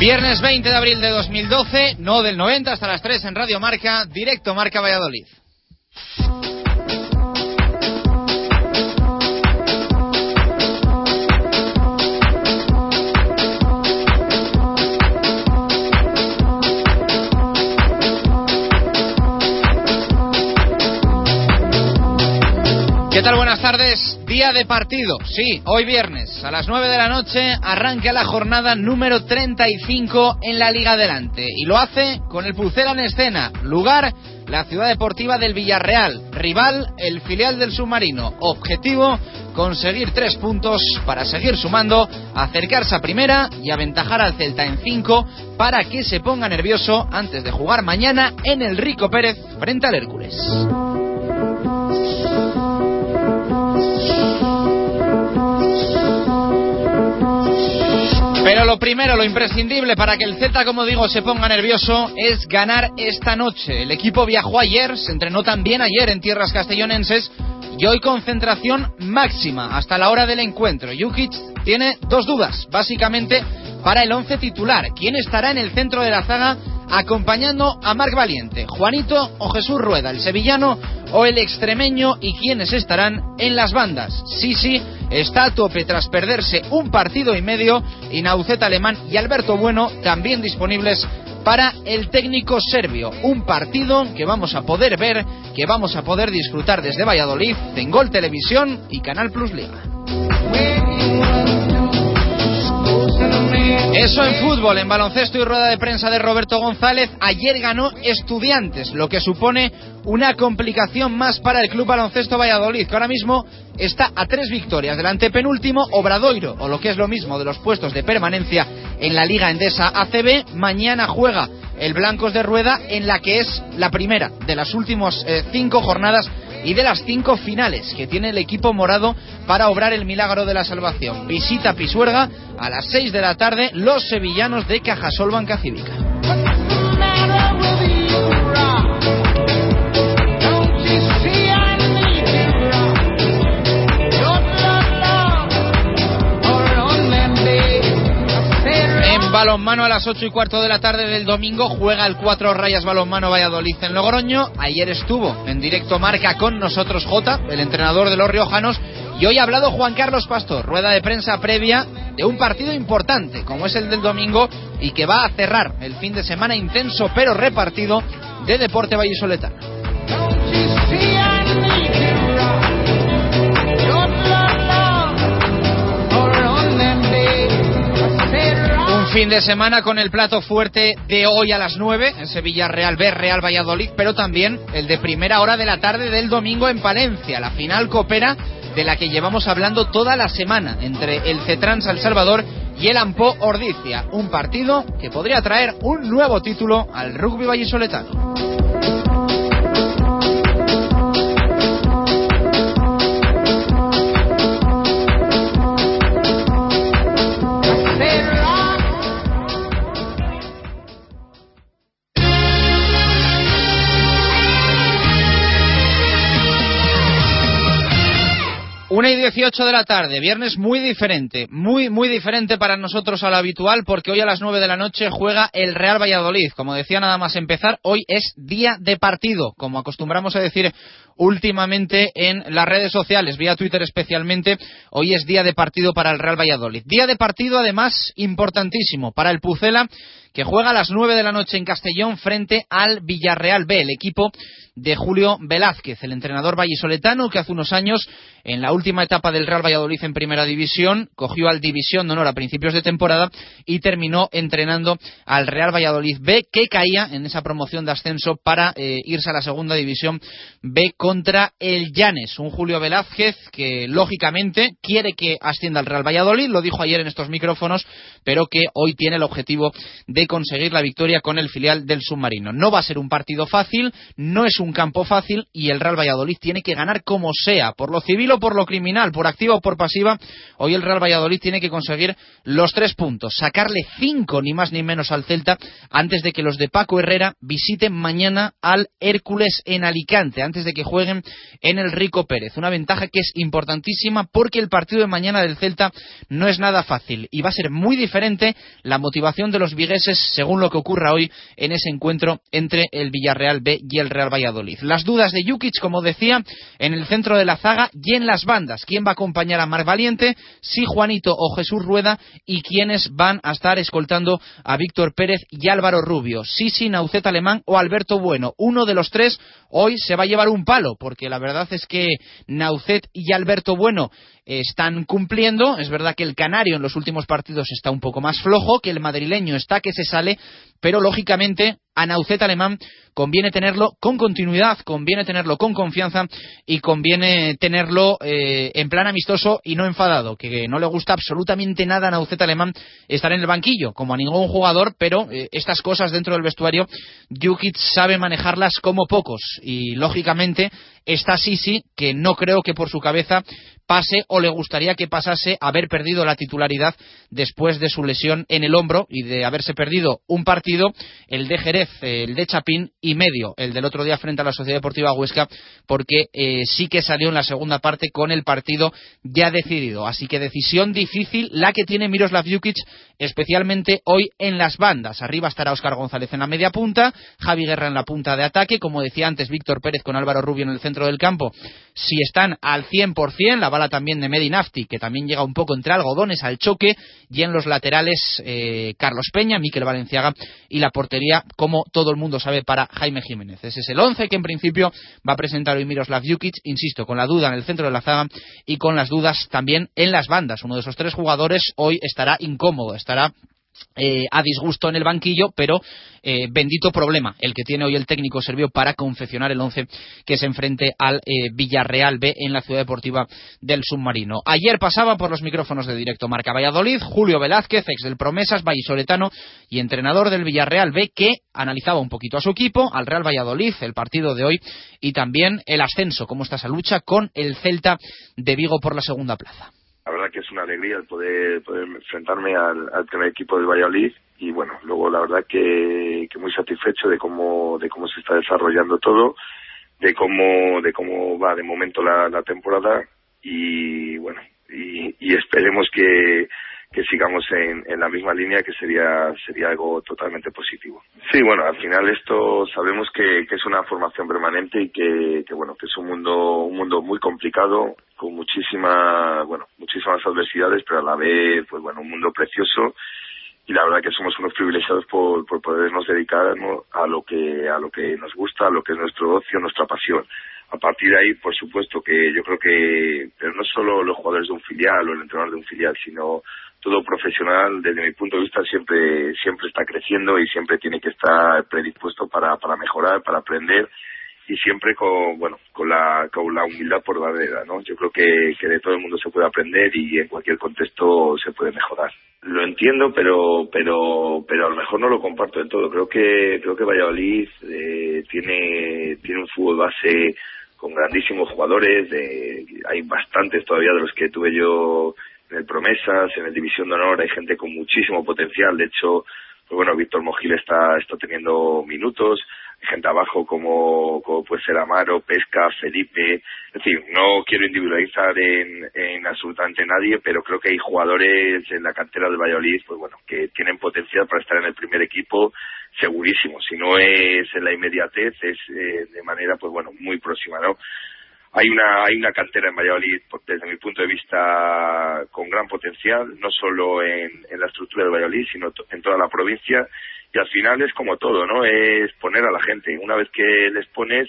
Viernes 20 de abril de 2012, no del 90 hasta las 3 en Radio Marca, directo Marca Valladolid. ¿Qué tal? Buenas tardes. Día de partido. Sí, hoy viernes a las 9 de la noche arranca la jornada número 35 en la Liga Adelante. Y lo hace con el Pucela en escena. Lugar, la ciudad deportiva del Villarreal. Rival, el filial del submarino. Objetivo, conseguir tres puntos para seguir sumando, acercarse a primera y aventajar al Celta en 5 para que se ponga nervioso antes de jugar mañana en el Rico Pérez frente al Hércules. Pero lo primero, lo imprescindible para que el Z, como digo, se ponga nervioso es ganar esta noche. El equipo viajó ayer, se entrenó también ayer en tierras castellonenses y hoy concentración máxima hasta la hora del encuentro. Jukic tiene dos dudas, básicamente para el once titular. ¿Quién estará en el centro de la zaga acompañando a Marc Valiente? ¿Juanito o Jesús Rueda, el sevillano o el extremeño? ¿Y quiénes estarán en las bandas? Sí, está a tope tras perderse un partido y medio y Naucet Alemán y Alberto Bueno también disponibles para el técnico serbio. Un partido que vamos a poder ver, que vamos a poder disfrutar desde Valladolid, en Gol Televisión y Canal Plus Liga. Eso en fútbol, en baloncesto y rueda de prensa de Roberto González, ayer ganó Estudiantes, lo que supone una complicación más para el Club Baloncesto Valladolid, que ahora mismo está a tres victorias del antepenúltimo Obradoiro, o lo que es lo mismo de los puestos de permanencia en la Liga Endesa ACB. Mañana juega el Blancos de Rueda en la que es la primera de las últimas eh, cinco jornadas y de las cinco finales que tiene el equipo morado para obrar el milagro de la salvación. Visita Pisuerga a las 6 de la tarde los sevillanos de Cajasol Banca Cívica. Balonmano a las 8 y cuarto de la tarde del domingo juega el Cuatro Rayas Balonmano Valladolid en Logroño. Ayer estuvo en directo marca con nosotros J, el entrenador de los riojanos, y hoy ha hablado Juan Carlos Pastor, rueda de prensa previa de un partido importante como es el del domingo y que va a cerrar el fin de semana intenso pero repartido de Deporte Vallisoletano. Fin de semana con el plato fuerte de hoy a las 9 en Sevilla Real B, Real Valladolid, pero también el de primera hora de la tarde del domingo en Palencia, la final coopera de la que llevamos hablando toda la semana entre el Cetrans El Salvador y el Ampo Ordicia, un partido que podría traer un nuevo título al rugby vallisoletano. Una y 18 de la tarde, viernes muy diferente, muy, muy diferente para nosotros a lo habitual, porque hoy a las 9 de la noche juega el Real Valladolid. Como decía nada más empezar, hoy es día de partido, como acostumbramos a decir últimamente en las redes sociales, vía Twitter especialmente, hoy es día de partido para el Real Valladolid. Día de partido además importantísimo para el Pucela, que juega a las 9 de la noche en Castellón frente al Villarreal B, el equipo de Julio Velázquez, el entrenador vallisoletano que hace unos años, en la última etapa del Real Valladolid en Primera División, cogió al División de Honor a principios de temporada y terminó entrenando al Real Valladolid B, que caía en esa promoción de ascenso para eh, irse a la Segunda División B contra el Llanes. Un Julio Velázquez que, lógicamente, quiere que ascienda al Real Valladolid, lo dijo ayer en estos micrófonos, pero que hoy tiene el objetivo de conseguir la victoria con el filial del submarino. No va a ser un partido fácil, no es un campo fácil y el Real Valladolid tiene que ganar como sea, por lo civil o por lo criminal, por activa o por pasiva. Hoy el Real Valladolid tiene que conseguir los tres puntos, sacarle cinco ni más ni menos al Celta antes de que los de Paco Herrera visiten mañana al Hércules en Alicante, antes de que jueguen en el Rico Pérez. Una ventaja que es importantísima porque el partido de mañana del Celta no es nada fácil y va a ser muy diferente la motivación de los vigueses según lo que ocurra hoy en ese encuentro entre el Villarreal B y el Real Valladolid. Las dudas de Jukic, como decía, en el centro de la zaga y en las bandas. ¿Quién va a acompañar a Mar Valiente? Si Juanito o Jesús Rueda y quiénes van a estar escoltando a Víctor Pérez y Álvaro Rubio. Sisi, Naucet Alemán o Alberto Bueno. Uno de los tres hoy se va a llevar un palo, porque la verdad es que Naucet y Alberto Bueno están cumpliendo. Es verdad que el canario en los últimos partidos está un poco más flojo, que el madrileño está que se sale, pero lógicamente Naucet Alemán conviene tenerlo con continuidad, conviene tenerlo con confianza y conviene tenerlo eh, en plan amistoso y no enfadado, que no le gusta absolutamente nada a Naucet Alemán estar en el banquillo, como a ningún jugador, pero eh, estas cosas dentro del vestuario, Jukic sabe manejarlas como pocos y lógicamente está Sisi, que no creo que por su cabeza pase o le gustaría que pasase haber perdido la titularidad después de su lesión en el hombro y de haberse perdido un partido, el de Jerez, el de Chapín y medio, el del otro día frente a la Sociedad Deportiva Huesca, porque eh, sí que salió en la segunda parte con el partido ya decidido. Así que decisión difícil la que tiene Miroslav Jukic, especialmente hoy en las bandas. Arriba estará Óscar González en la media punta, Javi Guerra en la punta de ataque, como decía antes Víctor Pérez con Álvaro Rubio en el centro del campo. Si están al 100%, la también de Medinafti, que también llega un poco entre algodones al choque, y en los laterales eh, Carlos Peña, Miquel Valenciaga y la portería, como todo el mundo sabe, para Jaime Jiménez. Ese es el once que en principio va a presentar hoy Miroslav Jukic, insisto, con la duda en el centro de la zaga y con las dudas también en las bandas. Uno de esos tres jugadores hoy estará incómodo, estará eh, a disgusto en el banquillo, pero eh, bendito problema el que tiene hoy el técnico serbio para confeccionar el once que se enfrente al eh, Villarreal B en la ciudad deportiva del submarino. Ayer pasaba por los micrófonos de directo Marca Valladolid Julio Velázquez, ex del Promesas, vallisoletano y entrenador del Villarreal B, que analizaba un poquito a su equipo, al Real Valladolid, el partido de hoy y también el ascenso, cómo está esa lucha con el Celta de Vigo por la segunda plaza la verdad que es una alegría el poder, poder enfrentarme al, al primer equipo del Valladolid y bueno, luego la verdad que, que muy satisfecho de cómo, de cómo se está desarrollando todo, de cómo, de cómo va de momento la, la temporada y bueno, y, y esperemos que, que sigamos en, en, la misma línea que sería sería algo totalmente positivo. Sí, bueno, al final esto sabemos que, que es una formación permanente y que, que, bueno que es un mundo un mundo muy complicado con muchísima bueno muchísimas adversidades, pero a la vez pues bueno un mundo precioso. Y la verdad que somos unos privilegiados por, por podernos dedicar a lo que a lo que nos gusta, a lo que es nuestro ocio, nuestra pasión. A partir de ahí, por supuesto que yo creo que, pero no solo los jugadores de un filial o el entrenador de un filial, sino todo profesional, desde mi punto de vista, siempre, siempre está creciendo y siempre tiene que estar predispuesto para, para mejorar, para aprender y siempre con, bueno, con la, con la humildad por barrera, ¿no? Yo creo que, que de todo el mundo se puede aprender y en cualquier contexto se puede mejorar. Lo entiendo, pero, pero, pero a lo mejor no lo comparto del todo. Creo que, creo que Valladolid eh, tiene, tiene un fútbol base con grandísimos jugadores, de, hay bastantes todavía de los que tuve yo en el Promesas, en el División de Honor, hay gente con muchísimo potencial, de hecho, pues bueno, Víctor Mojil está, está teniendo minutos, gente abajo como, como puede ser Amaro, Pesca, Felipe, es decir, no quiero individualizar en, en absolutamente nadie, pero creo que hay jugadores en la cantera del Valladolid, pues bueno, que tienen potencial para estar en el primer equipo, segurísimo, si no es en la inmediatez, es eh, de manera, pues bueno, muy próxima, ¿no? Hay una hay una cantera en Valladolid desde mi punto de vista con gran potencial no solo en, en la estructura de Valladolid sino en toda la provincia y al final es como todo, ¿no? Es poner a la gente. Una vez que les pones,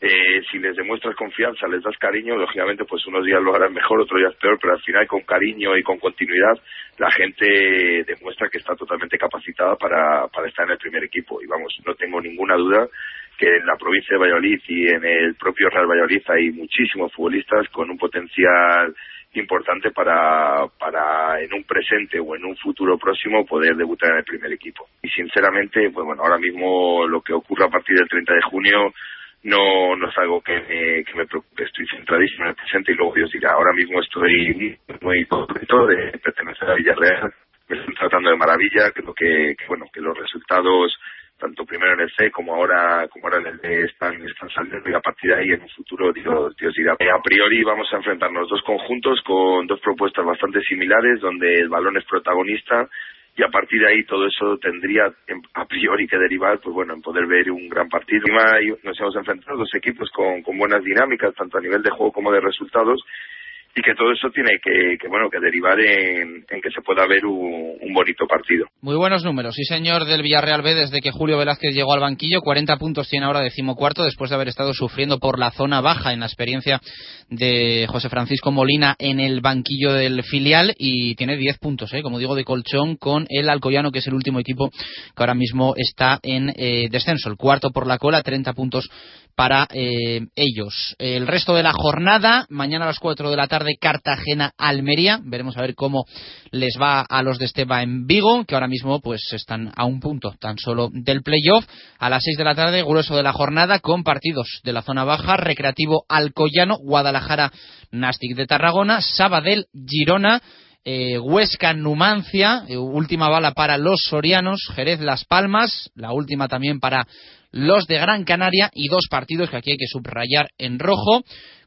eh, si les demuestras confianza, les das cariño, lógicamente pues unos días lo harán mejor, otros días peor, pero al final con cariño y con continuidad la gente demuestra que está totalmente capacitada para, para estar en el primer equipo. Y vamos, no tengo ninguna duda que en la provincia de Valladolid y en el propio Real Valladolid hay muchísimos futbolistas con un potencial importante para, para en un presente o en un futuro próximo poder debutar en el primer equipo. Y sinceramente, pues bueno, ahora mismo lo que ocurra a partir del 30 de junio no, no es algo que me, que me preocupe, estoy centradísimo en el presente y luego Dios dirá, ahora mismo estoy muy contento de pertenecer a Villarreal, me estoy tratando de maravilla, creo que, que bueno, que los resultados tanto primero en el C como ahora como ahora en el D están, están saliendo y a partir de ahí en un futuro Dios, Dios dirá. A priori vamos a enfrentarnos dos conjuntos con dos propuestas bastante similares donde el balón es protagonista y a partir de ahí todo eso tendría a priori que derivar pues bueno en poder ver un gran partido nos hemos enfrentado dos equipos con, con buenas dinámicas tanto a nivel de juego como de resultados y que todo eso tiene que, bueno que derivar en, que se pueda ver un, bonito partido. Muy buenos números, sí señor del Villarreal B desde que Julio Velázquez llegó al banquillo, 40 puntos tiene ahora decimocuarto después de haber estado sufriendo por la zona baja en la experiencia de José Francisco Molina en el banquillo del filial y tiene 10 puntos, ¿eh? como digo, de colchón con el Alcoyano que es el último equipo que ahora mismo está en eh, descenso, el cuarto por la cola, 30 puntos para eh, ellos. El resto de la jornada, mañana a las 4 de la tarde, Cartagena-Almería. Veremos a ver cómo les va a los de Esteba en Vigo, que ahora mismo pues están a un punto tan solo del playoff. A las 6 de la tarde, grueso de la jornada, con partidos de la zona baja, Recreativo Alcoyano, Guadalajara, Nastic de Tarragona, Sabadell, Girona, eh, Huesca Numancia, eh, última bala para los sorianos, Jerez Las Palmas, la última también para los de Gran Canaria. Y dos partidos que aquí hay que subrayar en rojo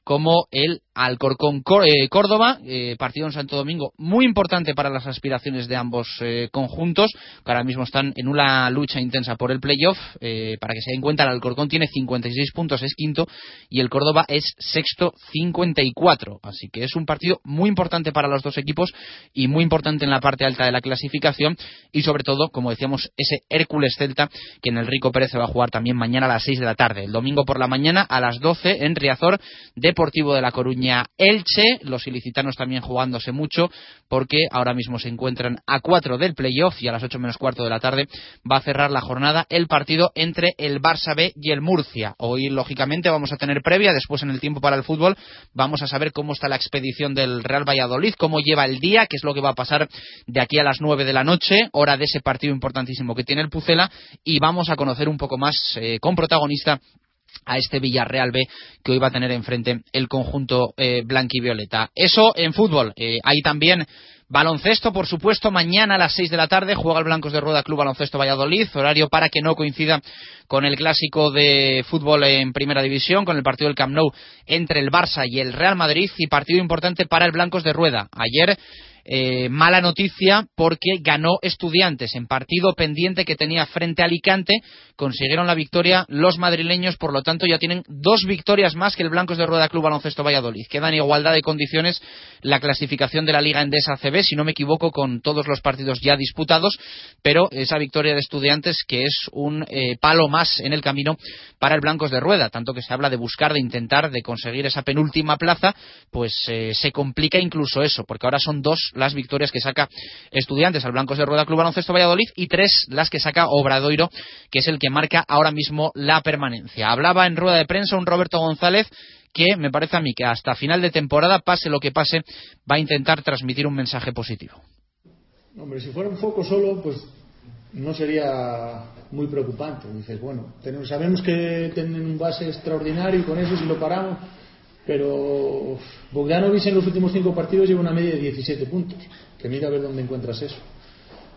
como el Alcorcón eh, Córdoba, eh, partido en Santo Domingo muy importante para las aspiraciones de ambos eh, conjuntos, que ahora mismo están en una lucha intensa por el playoff. para que se den cuenta, el Alcorcón tiene 56 puntos, es quinto, y el Córdoba es sexto, 54. Así que es un partido muy importante para los dos equipos y muy importante en la parte alta de la clasificación y sobre todo, como decíamos, ese Hércules Celta que en el Rico Pérez se va a jugar también mañana a las 6 de la tarde. El domingo por la mañana a las 12 en Riazor de Deportivo de La Coruña Elche, los ilicitanos también jugándose mucho porque ahora mismo se encuentran a cuatro del playoff y a las ocho menos cuarto de la tarde va a cerrar la jornada el partido entre el Barça B y el Murcia. Hoy lógicamente vamos a tener previa, después en el tiempo para el fútbol vamos a saber cómo está la expedición del Real Valladolid, cómo lleva el día, qué es lo que va a pasar de aquí a las nueve de la noche, hora de ese partido importantísimo que tiene el Pucela y vamos a conocer un poco más eh, con protagonista a este Villarreal B que hoy va a tener enfrente el conjunto eh, blanquivioleta. Eso en fútbol. Eh, hay también baloncesto, por supuesto, mañana a las 6 de la tarde juega el Blancos de Rueda Club Baloncesto Valladolid, horario para que no coincida con el clásico de fútbol en Primera División, con el partido del Camp Nou entre el Barça y el Real Madrid y partido importante para el Blancos de Rueda. Ayer eh, mala noticia porque ganó Estudiantes en partido pendiente que tenía frente a Alicante. Consiguieron la victoria los madrileños, por lo tanto ya tienen dos victorias más que el Blancos de Rueda Club Baloncesto Valladolid. Queda en igualdad de condiciones la clasificación de la Liga Endesa CB, si no me equivoco, con todos los partidos ya disputados, pero esa victoria de Estudiantes que es un eh, palo más en el camino para el Blancos de Rueda, tanto que se habla de buscar, de intentar, de conseguir esa penúltima plaza, pues eh, se complica incluso eso, porque ahora son dos las victorias que saca Estudiantes al Blancos de Rueda Club Baloncesto Valladolid y tres las que saca Obradoiro, que es el que marca ahora mismo la permanencia. Hablaba en rueda de prensa un Roberto González que me parece a mí que hasta final de temporada, pase lo que pase, va a intentar transmitir un mensaje positivo. Hombre, si fuera un foco solo, pues no sería muy preocupante. Dices, bueno, tenemos, sabemos que tienen un base extraordinario y con eso si lo paramos, pero Bogdanovic en los últimos cinco partidos lleva una media de 17 puntos. Que mira a ver dónde encuentras eso.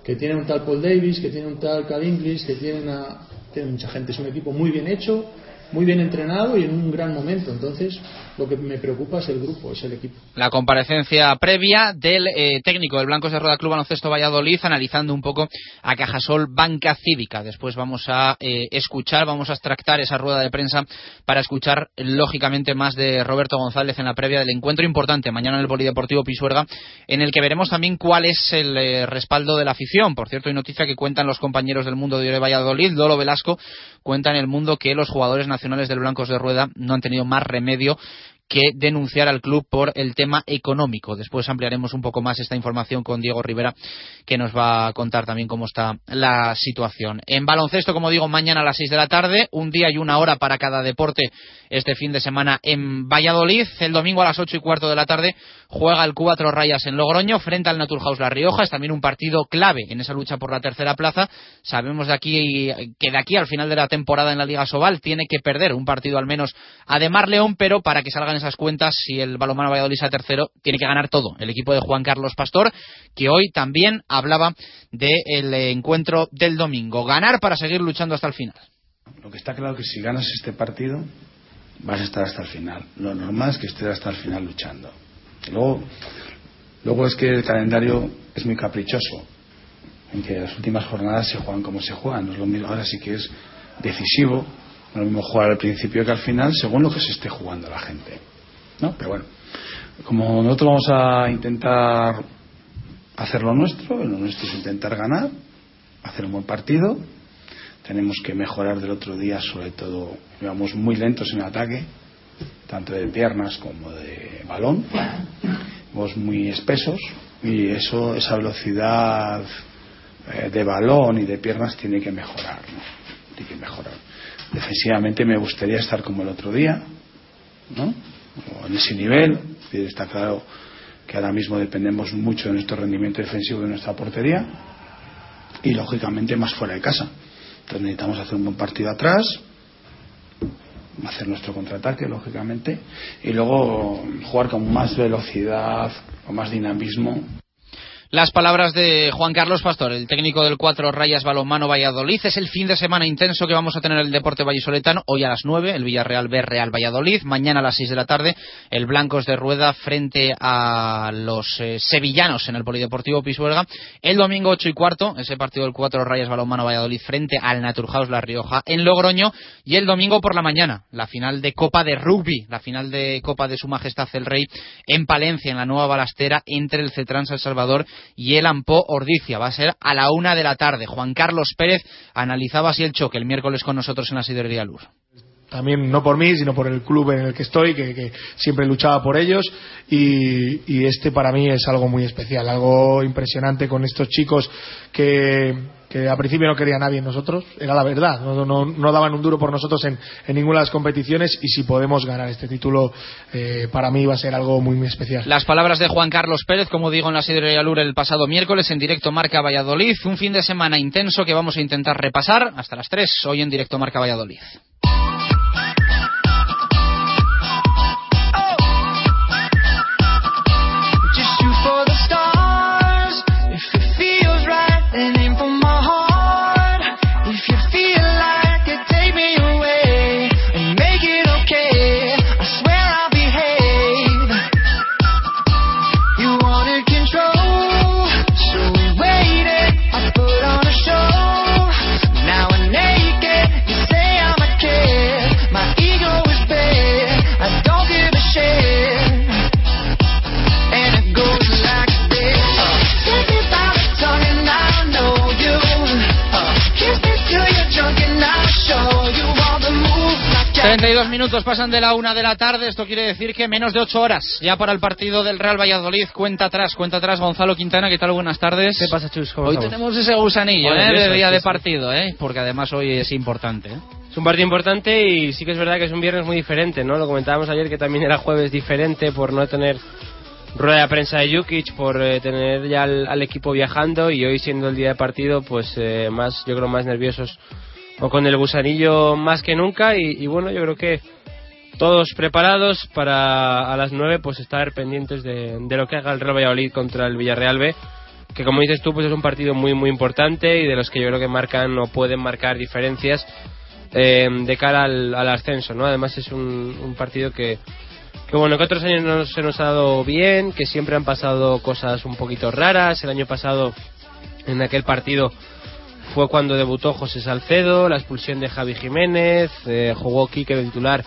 Que tiene un tal Paul Davis, que tiene un tal Cal English, que tiene, una, tiene mucha gente. Es un equipo muy bien hecho muy bien entrenado y en un gran momento. Entonces, lo que me preocupa es el grupo, es el equipo. La comparecencia previa del eh, técnico del Blancos de Rueda Club Baloncesto Valladolid analizando un poco a Cajasol Banca Cívica. Después vamos a eh, escuchar, vamos a extractar esa rueda de prensa para escuchar lógicamente más de Roberto González en la previa del encuentro importante mañana en el Polideportivo Pisuerga, en el que veremos también cuál es el eh, respaldo de la afición. Por cierto, hay noticia que cuentan los compañeros del mundo de Valladolid, Lolo Velasco cuenta en el mundo que los jugadores nacionales del Blancos de Rueda no han tenido más remedio que denunciar al club por el tema económico. Después ampliaremos un poco más esta información con Diego Rivera, que nos va a contar también cómo está la situación. En baloncesto, como digo, mañana a las 6 de la tarde, un día y una hora para cada deporte este fin de semana en Valladolid. El domingo a las 8 y cuarto de la tarde juega el Cuatro Rayas en Logroño frente al Naturhaus La Rioja. Es también un partido clave en esa lucha por la tercera plaza. Sabemos de aquí que de aquí al final de la temporada en la Liga Sobal tiene que perder un partido al menos a Demar León, pero para que salgan esas cuentas, si el balonmano Valladolid sea tercero, tiene que ganar todo. El equipo de Juan Carlos Pastor, que hoy también hablaba del encuentro del domingo. Ganar para seguir luchando hasta el final. Lo que está claro es que si ganas este partido, vas a estar hasta el final. Lo normal es que estés hasta el final luchando. Luego, luego es que el calendario es muy caprichoso, en que las últimas jornadas se juegan como se juegan. No es lo mismo, ahora sí que es decisivo, no es lo mismo jugar al principio que al final, según lo que se esté jugando la gente. ¿No? Pero bueno, como nosotros vamos a intentar hacer lo nuestro, lo nuestro es intentar ganar, hacer un buen partido, tenemos que mejorar del otro día, sobre todo, íbamos muy lentos en ataque, tanto de piernas como de balón, íbamos muy espesos y eso, esa velocidad eh, de balón y de piernas tiene que mejorar, tiene que mejorar. Defensivamente me gustaría estar como el otro día, ¿no? En ese nivel. Está claro que ahora mismo dependemos mucho de nuestro rendimiento defensivo de nuestra portería y lógicamente más fuera de casa. Entonces necesitamos hacer un buen partido atrás, hacer nuestro contraataque, lógicamente, y luego jugar con más velocidad, con más dinamismo las palabras de Juan Carlos Pastor, el técnico del Cuatro Rayas Balonmano Valladolid. Es el fin de semana intenso que vamos a tener el deporte vallisoletano. Hoy a las 9, el Villarreal B Real Valladolid. Mañana a las 6 de la tarde, el Blancos de Rueda frente a los eh, sevillanos en el Polideportivo Pisuerga. El domingo 8 y cuarto, ese partido del Cuatro Rayas Balonmano Valladolid frente al Naturhaus La Rioja en Logroño. Y el domingo por la mañana, la final de Copa de Rugby, la final de Copa de Su Majestad el Rey en Palencia, en la nueva balastera entre el Cetrans El Salvador y el Ampo Ordicia. Va a ser a la una de la tarde. Juan Carlos Pérez analizaba así el choque el miércoles con nosotros en la Siderería Luz también no por mí, sino por el club en el que estoy, que, siempre luchaba por ellos. Y, este para mí es algo muy especial, algo impresionante con estos chicos que, que a principio no quería nadie en nosotros, era la verdad, no, no, daban un duro por nosotros en, ninguna de las competiciones y si podemos ganar este título eh, para mí va a ser algo muy, muy especial. Las palabras de Juan Carlos Pérez, como digo en la Lure el pasado miércoles en directo Marca Valladolid, un fin de semana intenso que vamos a intentar repasar hasta las 3 hoy en directo Marca Valladolid. Dos minutos pasan de la una de la tarde. Esto quiere decir que menos de ocho horas ya para el partido del Real Valladolid. Cuenta atrás, cuenta atrás Gonzalo Quintana. ¿Qué tal? Buenas tardes. ¿Qué pasa, Chus? Hoy tenemos ese gusanillo ¿eh? de día de partido, ¿eh? porque además hoy es importante. ¿eh? Es un partido importante y sí que es verdad que es un viernes muy diferente, ¿no? Lo comentábamos ayer que también era jueves diferente por no tener rueda de prensa de Jukic, por eh, tener ya al, equipo viajando y hoy siendo el día de partido, pues eh, más, yo creo, más nerviosos o con el gusanillo más que nunca y, bueno, yo creo que todos preparados para a las 9 pues estar pendientes de, lo que haga el Real Valladolid contra el Villarreal B que como dices tú pues es un partido muy muy importante y de los que yo creo que marcan o pueden marcar diferencias eh, de cara al, ascenso, ¿no? Además es un, un partido que, que bueno, que otros años no se nos ha dado bien, que siempre han pasado cosas un poquito raras. El año pasado, en aquel partido, fue cuando debutó José Salcedo, la expulsión de Javi Jiménez, eh, jugó Quique de titular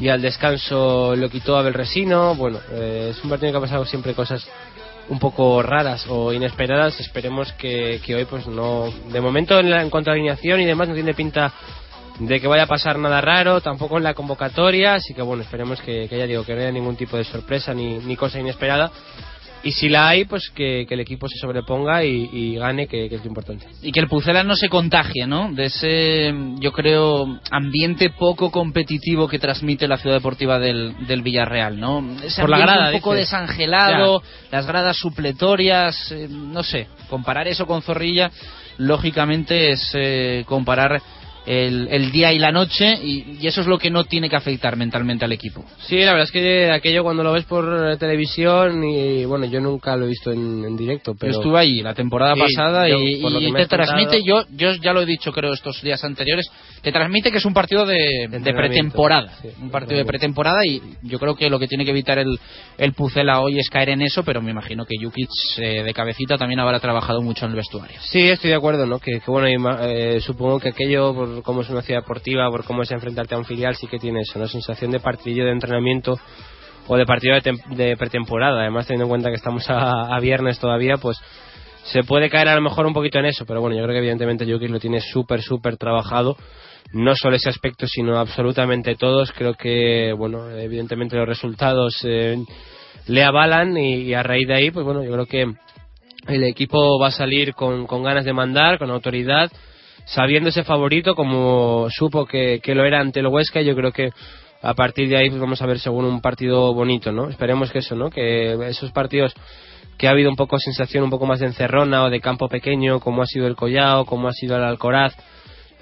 y al descanso lo quitó Abel Resino. Bueno, eh, es un partido que ha pasado siempre cosas un poco raras o inesperadas. Esperemos que, hoy, pues no. De momento, en, la, en cuanto a alineación y demás, no tiene pinta de que vaya a pasar nada raro, tampoco en la convocatoria, así que bueno, esperemos que, que ya digo, que no haya ningún tipo de sorpresa ni, ni cosa inesperada. Y si la hay, pues que, el equipo se sobreponga y, gane, que, es lo importante. Y que el Pucela no se contagie, ¿no? De ese, yo creo, ambiente poco competitivo que transmite la ciudad deportiva del, Villarreal, ¿no? Ese Por la grada, un poco desangelado, las gradas supletorias, eh, no sé. Comparar eso con Zorrilla, lógicamente es eh, comparar el, día y la noche y, eso es lo que no tiene que afectar mentalmente al equipo. Sí, la verdad es que aquello cuando lo ves por televisión y bueno, yo nunca lo he visto en, directo, pero... Yo estuve ahahí la temporada pasada y, te transmite, yo, yo ya lo he dicho creo estos días anteriores, te transmite que es un partido de, pretemporada, un partido de pretemporada y yo creo que lo que tiene que evitar el, el Pucela hoy es caer en eso, pero me imagino que Jukic eh, de cabecita también habrá trabajado mucho en el vestuario. Sí, estoy de acuerdo, ¿no? Que, bueno, eh, supongo que aquello por cómo es una ciudad deportiva, por cómo es enfrentarte a un filial, sí que tienes una sensación de partidillo de entrenamiento o de partido de, pretemporada. Además, teniendo en cuenta que estamos a, viernes todavía, pues se puede caer a lo mejor un poquito en eso, pero bueno, yo creo que evidentemente Jokic lo tiene súper, súper trabajado. No solo ese aspecto, sino absolutamente todos. Creo que, bueno, evidentemente los resultados eh, le avalan y, a raíz de ahí, pues bueno, yo creo que el equipo va a salir con, con ganas de mandar, con autoridad. Sabiendo ese favorito como supo que, lo era ante el Huesca yo creo que a partir de ahí pues vamos a ver según un partido bonito no esperemos que eso no que esos partidos que ha habido un poco sensación un poco más de encerrona o de campo pequeño como ha sido el Collao como ha sido el Alcoraz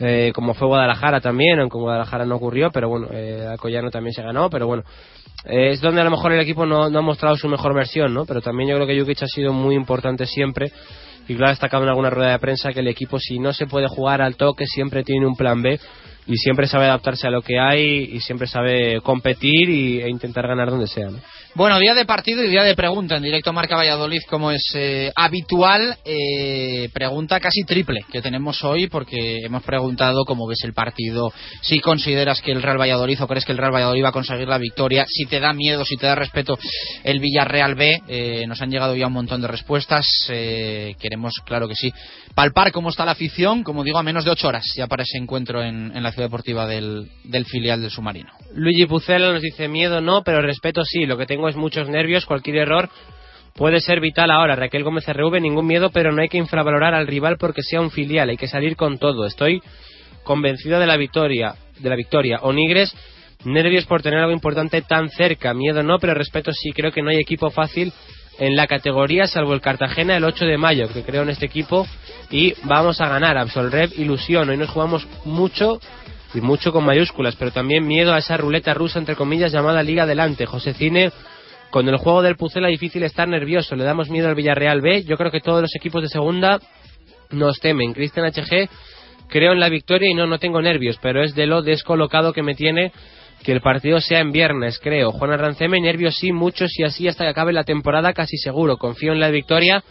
eh, como fue Guadalajara también aunque Guadalajara no ocurrió pero bueno eh, Alcoyano también se ganó pero bueno eh, es donde a lo mejor el equipo no, no, ha mostrado su mejor versión no pero también yo creo que Jukic ha sido muy importante siempre y claro, ha destacado en alguna rueda de prensa que el equipo, si no se puede jugar al toque, siempre tiene un plan B y siempre sabe adaptarse a lo que hay y siempre sabe competir y, e intentar ganar donde sea. ¿no? Bueno, día de partido y día de pregunta en directo Marca Valladolid, como es eh, habitual. Eh, pregunta casi triple que tenemos hoy, porque hemos preguntado cómo ves el partido, si consideras que el Real Valladolid o crees que el Real Valladolid va a conseguir la victoria, si te da miedo, si te da respeto el Villarreal B. Eh, nos han llegado ya un montón de respuestas. queremos, claro que sí, palpar cómo está la afición, como digo, a menos de ocho horas ya para ese encuentro en, la ciudad deportiva del, del filial del submarino. Luigi Pucela nos dice miedo no, pero respeto sí. Lo que tengo es muchos nervios, cualquier error puede ser vital ahora. Raquel Gómez RV, ningún miedo, pero no hay que infravalorar al rival porque sea un filial, hay que salir con todo. Estoy convencido de la victoria, de la victoria. Onigres, nervios por tener algo importante tan cerca, miedo no, pero respeto sí, creo que no hay equipo fácil en la categoría, salvo el Cartagena el 8 de mayo, que creo en este equipo, y vamos a ganar. Absolrev, ilusión, hoy nos jugamos mucho y mucho con mayúsculas, pero también miedo a esa ruleta rusa, entre comillas, llamada Liga Adelante. José Cine, con el juego del Pucela difícil estar nervioso, le damos miedo al Villarreal B. Yo creo que todos los equipos de segunda nos temen. Cristian HG, creo en la victoria y no, no tengo nervios, pero es de lo descolocado que me tiene que el partido sea en viernes, creo. Juan Arranceme, nervios sí, muchos y así hasta que acabe la temporada casi seguro. Confío en la victoria,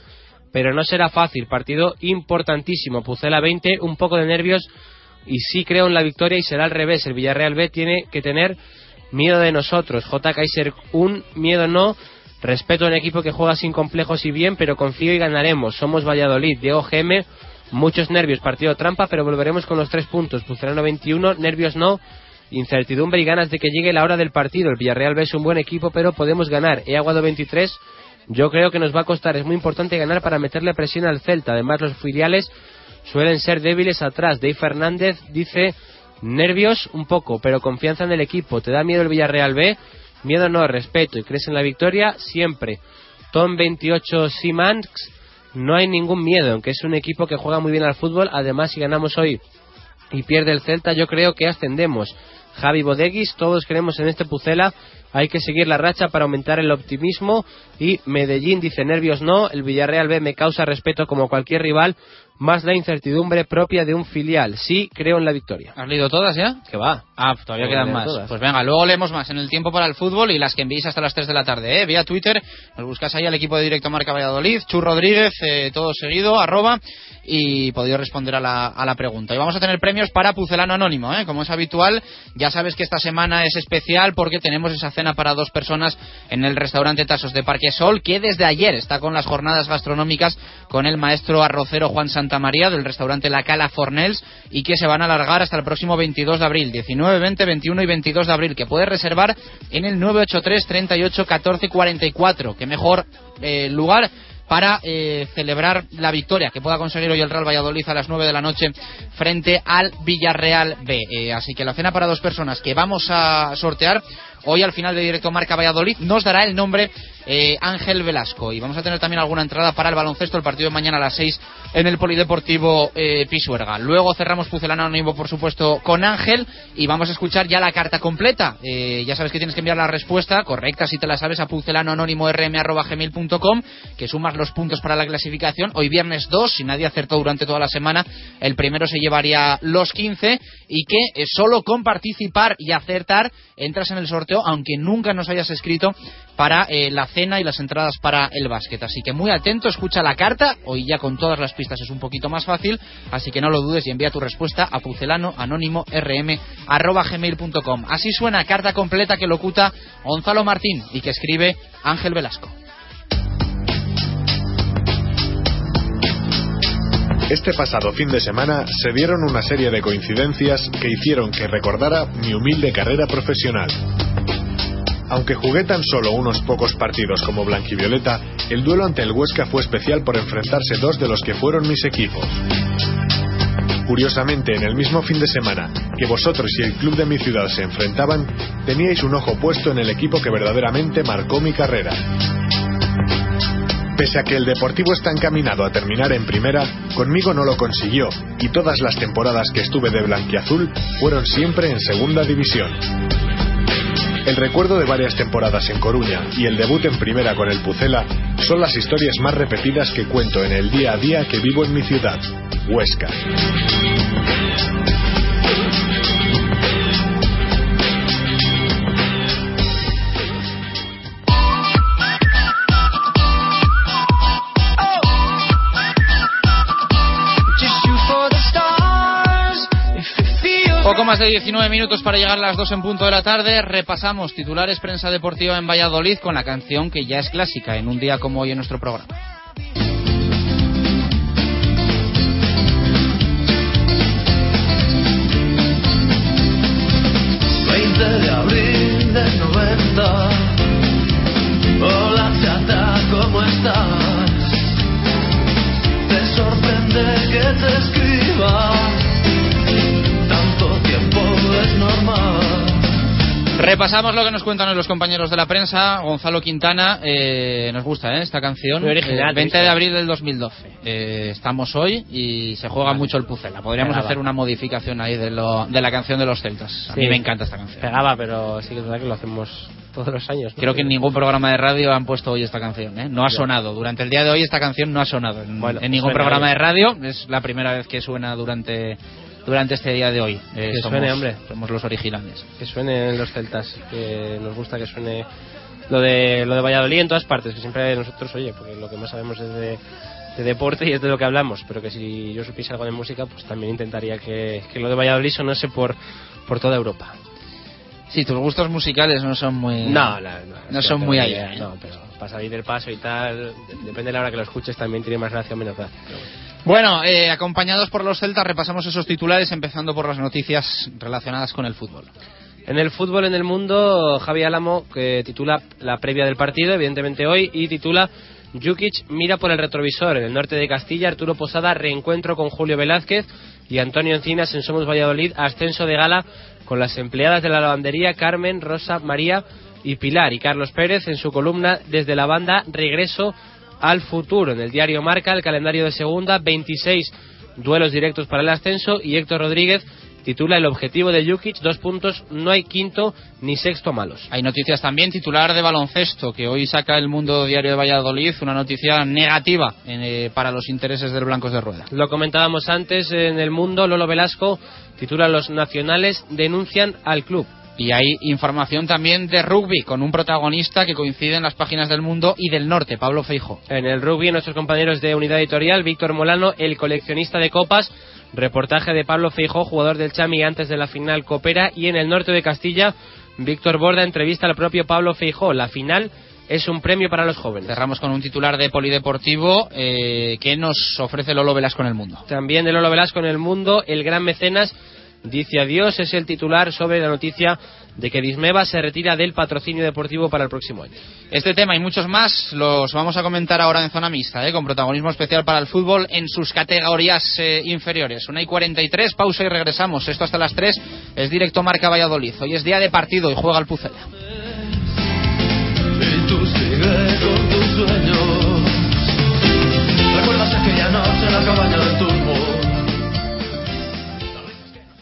pero no será fácil. Partido importantísimo. Pucela 20, un poco de nervios y sí creo en la victoria y será al revés. El Villarreal B tiene que tener miedo de nosotros. J. Kaiser, un miedo no. Respeto a un equipo que juega sin complejos y bien, pero confío y ganaremos. Somos Valladolid. Diego GM, muchos nervios, partido trampa, pero volveremos con los tres puntos. Pucelano 21, nervios no. Incertidumbre y ganas de que llegue la hora del partido. El Villarreal B es un buen equipo, pero podemos ganar. He aguado 23. Yo creo que nos va a costar. Es muy importante ganar para meterle presión al Celta. Además, los filiales suelen ser débiles atrás. Dave Fernández dice nervios un poco, pero confianza en el equipo. ¿Te da miedo el Villarreal B? Miedo no, respeto. ¿Y crees en la victoria? Siempre. Tom 28 Simans, no hay ningún miedo, aunque es un equipo que juega muy bien al fútbol. Además, si ganamos hoy y pierde el Celta, yo creo que ascendemos. Javi Bodeguis, todos creemos en este Pucela, hay que seguir la racha para aumentar el optimismo y Medellín dice nervios no, el Villarreal B me causa respeto como cualquier rival, más la incertidumbre propia de un filial. Sí, creo en la victoria. ¿Has leído todas ya? Que va. Ah, todavía Tengo quedan más. todas. Pues venga, luego leemos más en el tiempo para el fútbol y las que envíes hasta las 3 de la tarde, ¿eh? Vía Twitter, nos buscas ahí al equipo de Directo Marca Valladolid, Chu Rodríguez, eh, todo seguido, arroba, y podéis responder a la, a la pregunta. Y vamos a tener premios para Pucelano Anónimo, ¿eh? Como es habitual, ya sabes que esta semana es especial porque tenemos esa cena para dos personas en el restaurante Tasos de Parque Sol, que desde ayer está con las jornadas gastronómicas con el maestro arrocero Juan Santamaría del restaurante La Cala Fornels y que se van a alargar hasta el próximo 22 de abril, 19, 20, 21 y 22 de abril, que puedes reservar en el 983 38 14 44. Qué mejor eh, lugar para eh, celebrar la victoria que pueda conseguir hoy el Real Valladolid a las 9 de la noche frente al Villarreal B. Eh, así que la cena para dos personas que vamos a sortear hoy al final de directo Marca Valladolid nos dará el nombre eh, Ángel Velasco y vamos a tener también alguna entrada para el baloncesto el partido de mañana a las 6 en el Polideportivo eh, Pisuerga. Luego cerramos Pucelano Anónimo por supuesto con Ángel y vamos a escuchar ya la carta completa. Eh, ya sabes que tienes que enviar la respuesta correcta si te la sabes a pucelanoanónimo.rm@gmail.com que sumas los puntos para la clasificación. Hoy viernes 2, si nadie acertó durante toda la semana, el primero se llevaría los 15 y que eh, solo con participar y acertar entras en el sorteo aunque nunca nos hayas escrito para eh, la y las entradas para el básquet. Así que muy atento, escucha la carta. Hoy ya con todas las pistas es un poquito más fácil, así que no lo dudes y envía tu respuesta a pucelanoanónimo.rm.gmail.com. Así suena carta completa que locuta Gonzalo Martín y que escribe Ángel Velasco. Este pasado fin de semana se dieron una serie de coincidencias que hicieron que recordara mi humilde carrera profesional. Aunque jugué tan solo unos pocos partidos como blanquivioleta, el duelo ante el Huesca fue especial por enfrentarse dos de los que fueron mis equipos. Curiosamente, en el mismo fin de semana que vosotros y el club de mi ciudad se enfrentaban, teníais un ojo puesto en el equipo que verdaderamente marcó mi carrera. Pese a que el Deportivo está encaminado a terminar en primera, conmigo no lo consiguió y todas las temporadas que estuve de blanquiazul fueron siempre en segunda división. El recuerdo de varias temporadas en Coruña y el debut en primera con el Pucela son las historias más repetidas que cuento en el día a día que vivo en mi ciudad, Huesca. De 19 minutos para llegar a las 2 en punto de la tarde. Repasamos titulares prensa deportiva en Valladolid con la canción que ya es clásica en un día como hoy en nuestro programa. Repasamos lo que nos cuentan los compañeros de la prensa. Gonzalo Quintana, eh, nos gusta ¿eh? esta canción. Muy original, Eh, 20 ¿viste? de abril del 2012. Eh, estamos hoy y se juega mucho el Pucela. Podríamos Pegaba. hacer una modificación ahí de, lo, de la canción de los celtas. A mí me encanta esta canción. Pegaba, pero sí que es verdad que lo hacemos todos los años. ¿no? Creo que en ningún programa de radio han puesto hoy esta canción. ¿eh? No ha sonado. Durante el día de hoy esta canción no ha sonado en, Bueno, en ningún programa de radio. Es la primera vez que suena durante, durante este día de hoy. Eh, Que somos, suene, hombre. somos los originales. Que suene en los celtas, que nos gusta que suene lo de lo de Valladolid en todas partes, que siempre nosotros, oye, porque lo que más sabemos es de, de deporte y es de lo que hablamos, pero que si yo supiese algo de música, pues también intentaría que, que lo de Valladolid sonase por, por toda Europa. Sí, tus gustos musicales no son muy. No, no, no, no es son muy idea, ¿eh? No, pero para salir del paso y tal, de- depende de la hora que lo escuches, también tiene más gracia o menos gracia. pero bueno. Bueno, eh, acompañados por los celtas, repasamos esos titulares, empezando por las noticias relacionadas con el fútbol. En el fútbol en el mundo, Javi Álamo, que titula la previa del partido, evidentemente hoy, y titula Jukic mira por el retrovisor. En el norte de Castilla, Arturo Posada reencuentro con Julio Velázquez y Antonio Encinas en Somos Valladolid, ascenso de gala con las empleadas de la lavandería Carmen, Rosa, María y Pilar. Y Carlos Pérez en su columna desde la banda Regreso al futuro. En el diario Marca, el calendario de segunda, 26 duelos directos para el ascenso y Héctor Rodríguez titula El objetivo de Jukic, dos puntos, no hay quinto ni sexto malos. Hay noticias también, titular de baloncesto, que hoy saca el Mundo Diario de Valladolid, una noticia negativa eh, para los intereses del Blancos de Rueda. Lo comentábamos antes en el Mundo, Lolo Velasco titula Los nacionales denuncian al club. Y hay información también de rugby, con un protagonista que coincide en las páginas del mundo y del norte, Pablo Feijo. En el rugby, nuestros compañeros de unidad editorial, Víctor Molano, el coleccionista de copas, reportaje de Pablo Feijo, jugador del Chami antes de la final Copera, y en el norte de Castilla, Víctor Borda entrevista al propio Pablo Feijó. La final es un premio para los jóvenes. Cerramos con un titular de Polideportivo eh, que nos ofrece Lolo Velasco en el mundo. También de Lolo Velasco en el mundo, el gran mecenas dice adiós, es el titular sobre la noticia de que Dismeva se retira del patrocinio deportivo para el próximo año. Este tema y muchos más los vamos a comentar ahora en zona mixta, ¿eh? con protagonismo especial para el fútbol en sus categorías eh, inferiores. Una y 43, pausa y regresamos. Esto hasta las 3 es directo Marca Valladolid. Hoy es día de partido y juega el Pucela. ¿Recuerdas aquella noche en la cabaña del turbo?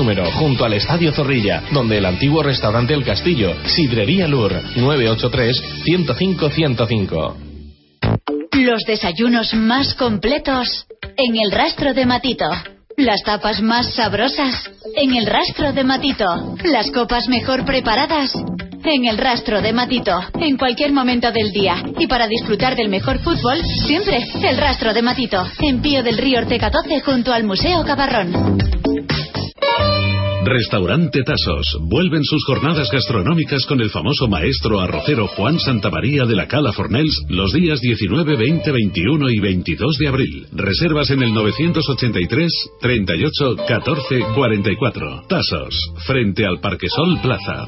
número, junto al Estadio Zorrilla, donde el antiguo restaurante El Castillo, Sidrería Lur, 983-105-105. Los desayunos más completos en el rastro de Matito. Las tapas más sabrosas en el rastro de Matito. Las copas mejor preparadas en el rastro de Matito. En cualquier momento del día. Y para disfrutar del mejor fútbol, siempre el rastro de Matito. En Pío del Río Ortega 12 junto al Museo Cabarrón. Restaurante Tasos. Vuelven sus jornadas gastronómicas con el famoso maestro arrocero Juan Santamaría de la Cala Fornels los días 19, 20, 21 y 22 de abril. Reservas en el 983 38 14 44. Tasos. Frente al Parquesol Plaza.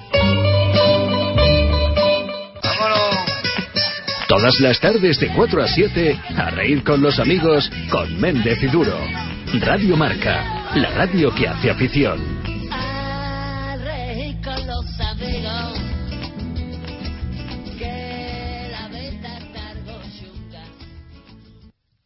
Todas las tardes de 4 a 7, a reír con los amigos con Méndez y Duro. Radio Marca, la radio que hace afición.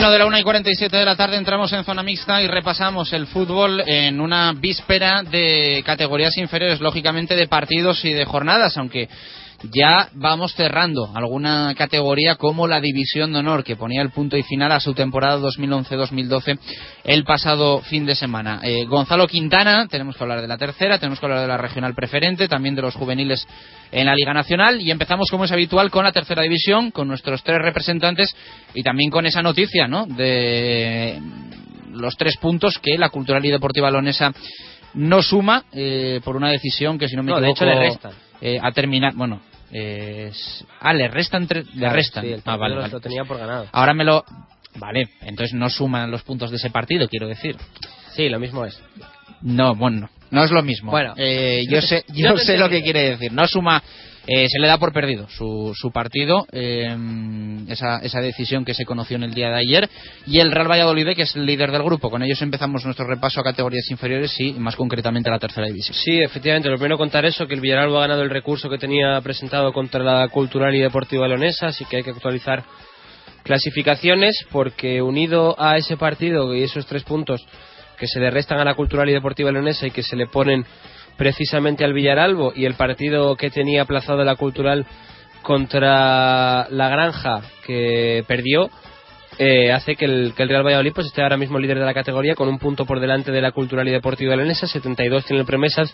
Camino de la 1 y 47 de la tarde entramos en zona mixta y repasamos el fútbol en una víspera de categorías inferiores, lógicamente de partidos y de jornadas, aunque ya vamos cerrando alguna categoría como la División de Honor, que ponía el punto y final a su temporada 2011-2012 el pasado fin de semana. Eh, Gonzalo Quintana, tenemos que hablar de la tercera, tenemos que hablar de la regional preferente, también de los juveniles en la Liga Nacional y empezamos como es habitual con la tercera división, con nuestros tres representantes y también con esa noticia, ¿no? De los tres puntos que la Cultural y Deportiva Leonesa no suma eh, por una decisión que si no me No, de equivoco hecho le restan. eh, ha terminado bueno es- ah le restan tre- le restan sí, el ah, vale, partido vale. lo tenía por ganado. ahora me lo vale entonces no suman los puntos de ese partido quiero decir Sí, lo mismo es. no bueno No es lo mismo. Bueno. Eh, yo sé, yo No sé lo que quiere decir. No suma, eh, se le da por perdido su, su partido, eh, esa, esa decisión que se conoció en el día de ayer. Y el Real Valladolid, que es el líder del grupo. Con ellos empezamos nuestro repaso a categorías inferiores y más concretamente a la tercera división. Sí, efectivamente. Lo primero contar eso, que el Villarreal ha ganado el recurso que tenía presentado contra la Cultural y Deportiva Leonesa, así que hay que actualizar clasificaciones porque unido a ese partido y esos tres puntos que se le restan a la Cultural y Deportiva Leonesa y que se le ponen precisamente al Villaralbo y el partido que tenía aplazado la Cultural contra la Granja que perdió eh, hace que el, Real Valladolid pues esté ahora mismo líder de la categoría con un punto por delante de la Cultural y Deportiva Leonesa 72 tiene el Promesas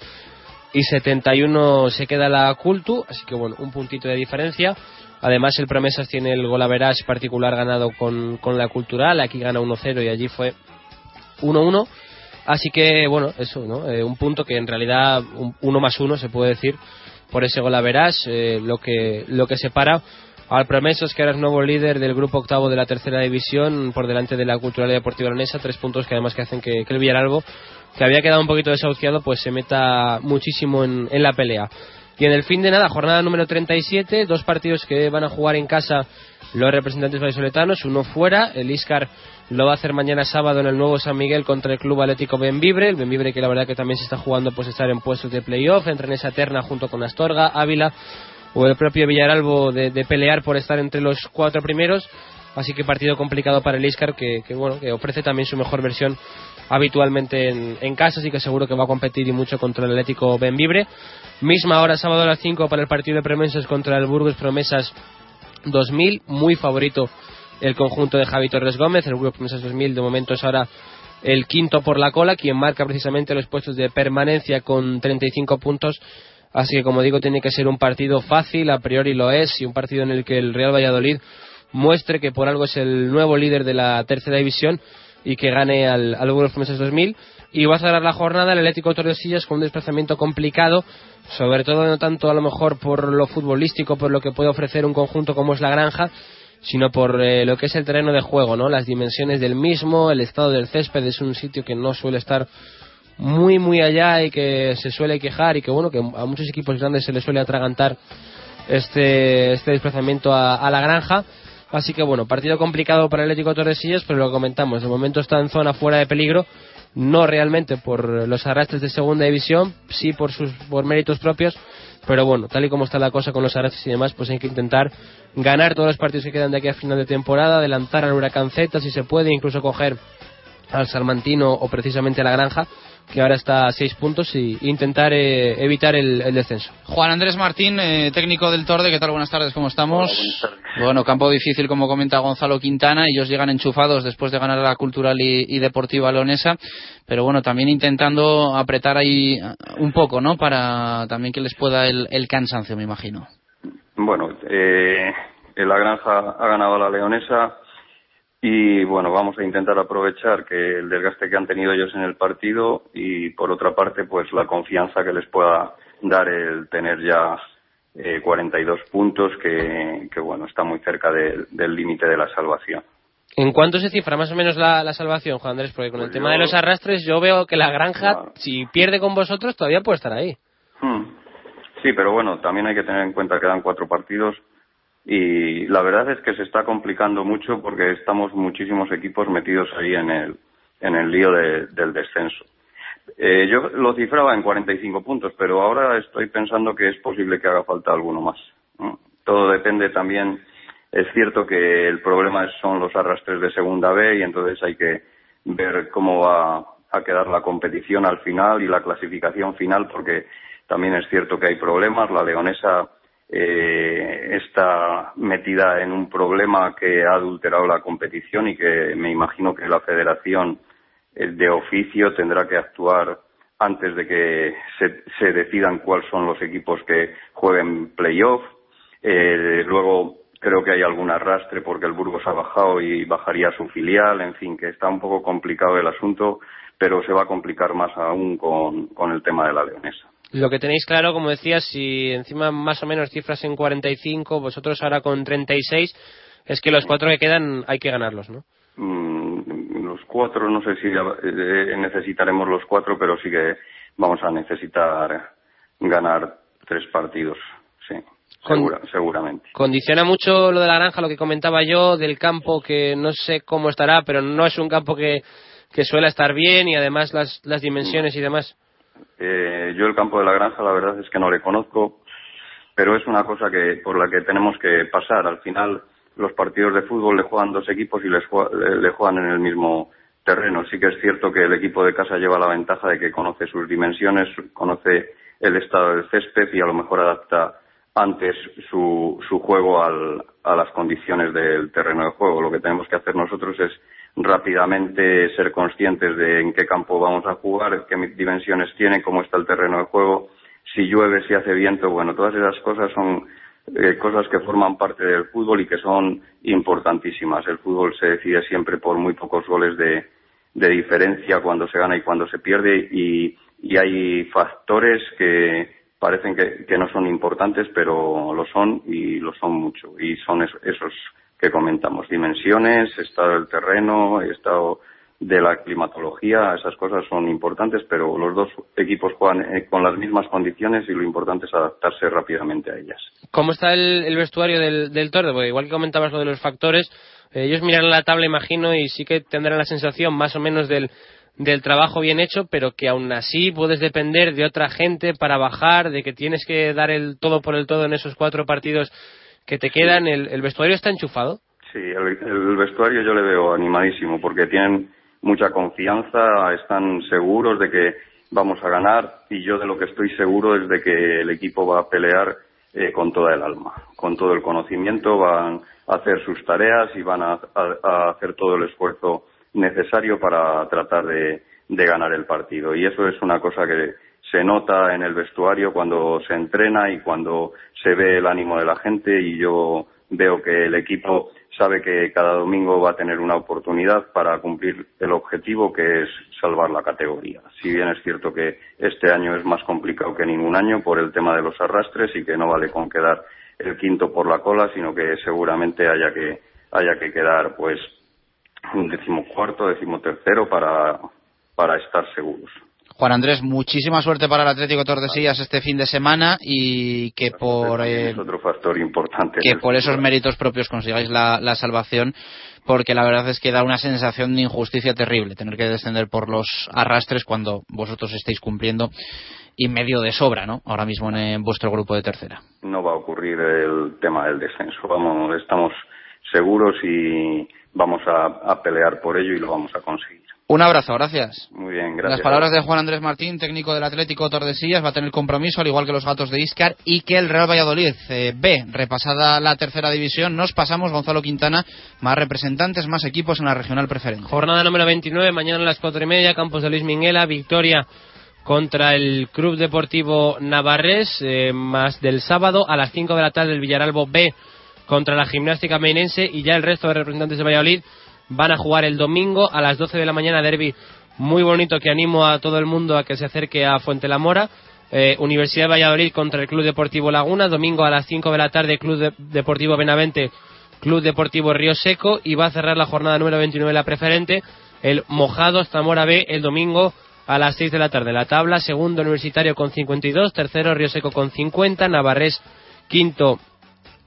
y 71 se queda la Cultu, así que bueno, un puntito de diferencia. Además, el Promesas tiene el golaverage particular ganado con, con la Cultural, aquí gana 1-0 y allí fue 1-1. Así que, bueno, eso, ¿no? Eh, un punto que en realidad, un, uno más uno se puede decir, por ese golaverage, eh, lo, que, lo que separa al Promesas, que ahora es nuevo líder del grupo octavo de la tercera división, por delante de la Cultural y Deportiva tres puntos que además que hacen que, el Villaralbo, que había quedado un poquito desahuciado, pues se meta muchísimo en, en la pelea. Y en el fin de nada, jornada número 37, dos partidos que van a jugar en casa los representantes vallisoletanos, uno fuera, el Iscar lo va a hacer mañana sábado en el nuevo San Miguel contra el Club Atlético Benvibre, el Benvibre que la verdad que también se está jugando pues estar en puestos de playoff, entre en esa terna junto con Astorga, Ávila o el propio Villaralbo de, pelear por estar entre los cuatro primeros, así que partido complicado para el Iscar que, bueno que ofrece también su mejor versión habitualmente en, en casa, así que seguro que va a competir y mucho contra el Atlético Benvibre. Misma hora, sábado a las 5 para el partido de Promesas contra el Burgos Promesas 2000, muy favorito el conjunto de Javi Torres Gómez, el Burgos Promesas 2000 de momento es ahora el quinto por la cola, quien marca precisamente los puestos de permanencia con 35 puntos. Así que, como digo, tiene que ser un partido fácil, a priori lo es, y un partido en el que el Real Valladolid muestre que por algo es el nuevo líder de la tercera división y que gane al, al Burgos Promesas 2000. Y va a cerrar la jornada el Atlético Tordesillas con un desplazamiento complicado, sobre todo no tanto a lo mejor por lo futbolístico, por lo que puede ofrecer un conjunto como es la Granja, sino por eh, lo que es el terreno de juego, ¿no? Las dimensiones del mismo, el estado del césped es un sitio que no suele estar muy muy allá y que se suele quejar y que bueno que a muchos equipos grandes se les suele atragantar este este desplazamiento a, la granja así que bueno partido complicado para el Atlético Torresillas pero lo comentamos de momento está en zona fuera de peligro no realmente por los arrastres de segunda división sí por sus por méritos propios pero bueno tal y como está la cosa con los arrastres y demás pues hay que intentar ganar todos los partidos que quedan de aquí a final de temporada adelantar al Huracán Z si se puede incluso coger al Salmantino o precisamente a la Granja que ahora está a seis puntos y intentar eh, evitar el, el descenso. Juan Andrés Martín, eh, técnico del Torde, ¿qué tal? Buenas tardes, ¿cómo estamos? Bueno, campo difícil, como comenta Gonzalo Quintana, ellos llegan enchufados después de ganar a la Cultural y, y Deportiva Leonesa, pero bueno, también intentando apretar ahí un poco, ¿no? Para también que les pueda el, el cansancio, me imagino. Bueno, eh, la Granja ha ganado a la Leonesa y bueno, vamos a intentar aprovechar que el desgaste que han tenido ellos en el partido y por otra parte pues la confianza que les pueda dar el tener ya eh, 42 puntos que, que bueno, está muy cerca de- del límite de la salvación. ¿En cuánto se cifra más o menos la, la salvación, Juan Andrés? Porque con el tema de los arrastres yo veo que la Granja, si pierde con vosotros, todavía puede estar ahí. Hmm. Sí, pero bueno, también hay que tener en cuenta que quedan cuatro partidos y la verdad es que se está complicando mucho porque estamos muchísimos equipos metidos ahí en el, en el lío de- del descenso. Eh, yo lo cifraba en 45 puntos, pero ahora estoy pensando que es posible que haga falta alguno más. ¿no? Todo depende también, es cierto que el problema son los arrastres de segunda B y entonces hay que ver cómo va a quedar la competición al final y la clasificación final porque también es cierto que hay problemas. La leonesa eh, está metida en un problema que ha adulterado la competición y que me imagino que la federación eh, de oficio tendrá que actuar antes de que se, decidan cuáles son los equipos que jueguen playoff. Eh, luego creo que hay algún arrastre porque el Burgos ha bajado y bajaría su filial, en fin, que está un poco complicado el asunto, pero se va a complicar más aún con el tema de la leonesa. Lo que tenéis claro, como decías, si encima más o menos cifras en 45, vosotros ahora con 36, es que los cuatro que quedan hay que ganarlos, ¿no? Mm, los cuatro, no sé si eh, necesitaremos los cuatro, pero sí que vamos a necesitar ganar tres partidos, sí, segura- seguramente. Condiciona mucho lo de la granja, lo que comentaba yo, del campo que no sé cómo estará, pero no es un campo que, que suele estar bien y además las, las dimensiones y demás. Eh, yo el campo de la granja la verdad es que no le conozco, pero es una cosa que por la que tenemos que pasar. Al final los partidos de fútbol le juegan dos equipos y les le juegan en el mismo terreno. Sí que es cierto que el equipo de casa lleva la ventaja de que conoce sus dimensiones, conoce el estado del césped y a lo mejor adapta antes su, su juego al- a las condiciones del terreno de juego. Lo que tenemos que hacer nosotros es rápidamente ser conscientes de en qué campo vamos a jugar, qué dimensiones tiene, cómo está el terreno de juego, si llueve, si hace viento. Bueno, todas esas cosas son eh, cosas que forman parte del fútbol y que son importantísimas. El fútbol se decide siempre por muy pocos goles de, diferencia cuando se gana y cuando se pierde y, y hay factores que parecen que, que no son importantes, pero lo son y lo son mucho. Y son es- esos que comentamos, dimensiones, estado del terreno, estado de la climatología, esas cosas son importantes, pero los dos equipos juegan eh, con las mismas condiciones y lo importante es adaptarse rápidamente a ellas. ¿Cómo está el, vestuario del, del Tordo? Porque igual que comentabas lo de los factores, eh, ellos mirarán la tabla, imagino, y sí que tendrán la sensación más o menos del, del trabajo bien hecho, pero que aún así puedes depender de otra gente para bajar, de que tienes que dar el todo por el todo en esos cuatro partidos que te quedan. ¿El, vestuario está enchufado? Sí, el, vestuario yo le veo animadísimo porque tienen mucha confianza, están seguros de que vamos a ganar y yo de lo que estoy seguro es de que el equipo va a pelear eh, con toda el alma, con todo el conocimiento, van a hacer sus tareas y van a, hacer todo el esfuerzo necesario para tratar de ganar el partido. Y eso es una cosa que se nota en el vestuario cuando se entrena y cuando se ve el ánimo de la gente y yo veo que el equipo sabe que cada domingo va a tener una oportunidad para cumplir el objetivo que es salvar la categoría. Si bien es cierto que este año es más complicado que ningún año por el tema de los arrastres y que no vale con quedar el quinto por la cola, sino que seguramente haya que haya que quedar pues un decimocuarto, decimotercero para para estar seguros. Juan Andrés, muchísima suerte para el Atlético de Tordesillas este fin de semana y que por eh, es otro factor importante. que por esos méritos propios consigáis la, la salvación, porque la verdad es que da una sensación de injusticia terrible tener que descender por los arrastres cuando vosotros estáis cumpliendo y medio de sobra, ¿no? Ahora mismo en, en vuestro grupo de tercera. no va a ocurrir el tema del descenso. Vamos, estamos seguros y vamos a, a pelear por ello y lo vamos a conseguir. Un abrazo, gracias. Muy bien, gracias. Las palabras de Juan Andrés Martín, técnico del Atlético Tordesillas, va a tener compromiso, al igual que los gatos de Iscar, y que el Real Valladolid eh, B, repasada la tercera división, nos pasamos, Gonzalo Quintana, más representantes, más equipos en la regional preferente. Jornada número 29, mañana a las cuatro y media, Campos de Luis Minguela, victoria contra el Club Deportivo Navarrés, eh, más del sábado a las 5 de la tarde el Villaralbo B contra la Gimnástica Meinense y ya el resto de representantes de Valladolid van a jugar el domingo a las 12 de la mañana derby muy bonito que animo a todo el mundo a que se acerque a Fuente la Mora. Eh, Universidad de Valladolid contra el Club Deportivo Laguna, domingo a las 5 de la tarde Club De- Deportivo Benavente, Club Deportivo Río Seco y va a cerrar la jornada número 29 de la preferente el Mojados Zamora B el domingo a las 6 de la tarde. La tabla, segundo Universitario con 52, tercero Río Seco con 50, Navarrés quinto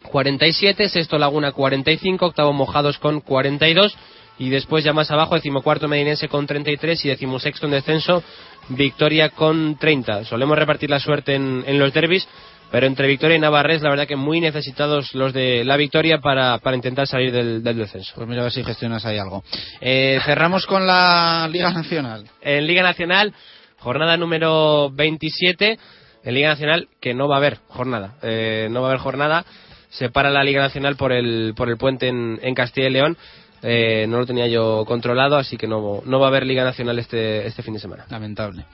47, sexto Laguna 45, octavo Mojados con 42 y después ya más abajo decimocuarto Medinense con 33 y decimosexto en descenso Victoria con 30. Solemos repartir la suerte en, en los derbis, pero entre Victoria y Navarrés la verdad que muy necesitados los de la Victoria para, para intentar salir del, del descenso. Pues mira a ver si gestionas ahí algo. Eh, cerramos con la Liga Nacional. En Liga Nacional, jornada número 27. En Liga Nacional, que no va a haber jornada. Eh, no va a haber jornada. Se para la Liga Nacional por el, por el puente en, en Castilla y León. Eh, no lo tenía yo controlado, así que no, no va a haber Liga Nacional este, este fin de semana. Lamentable.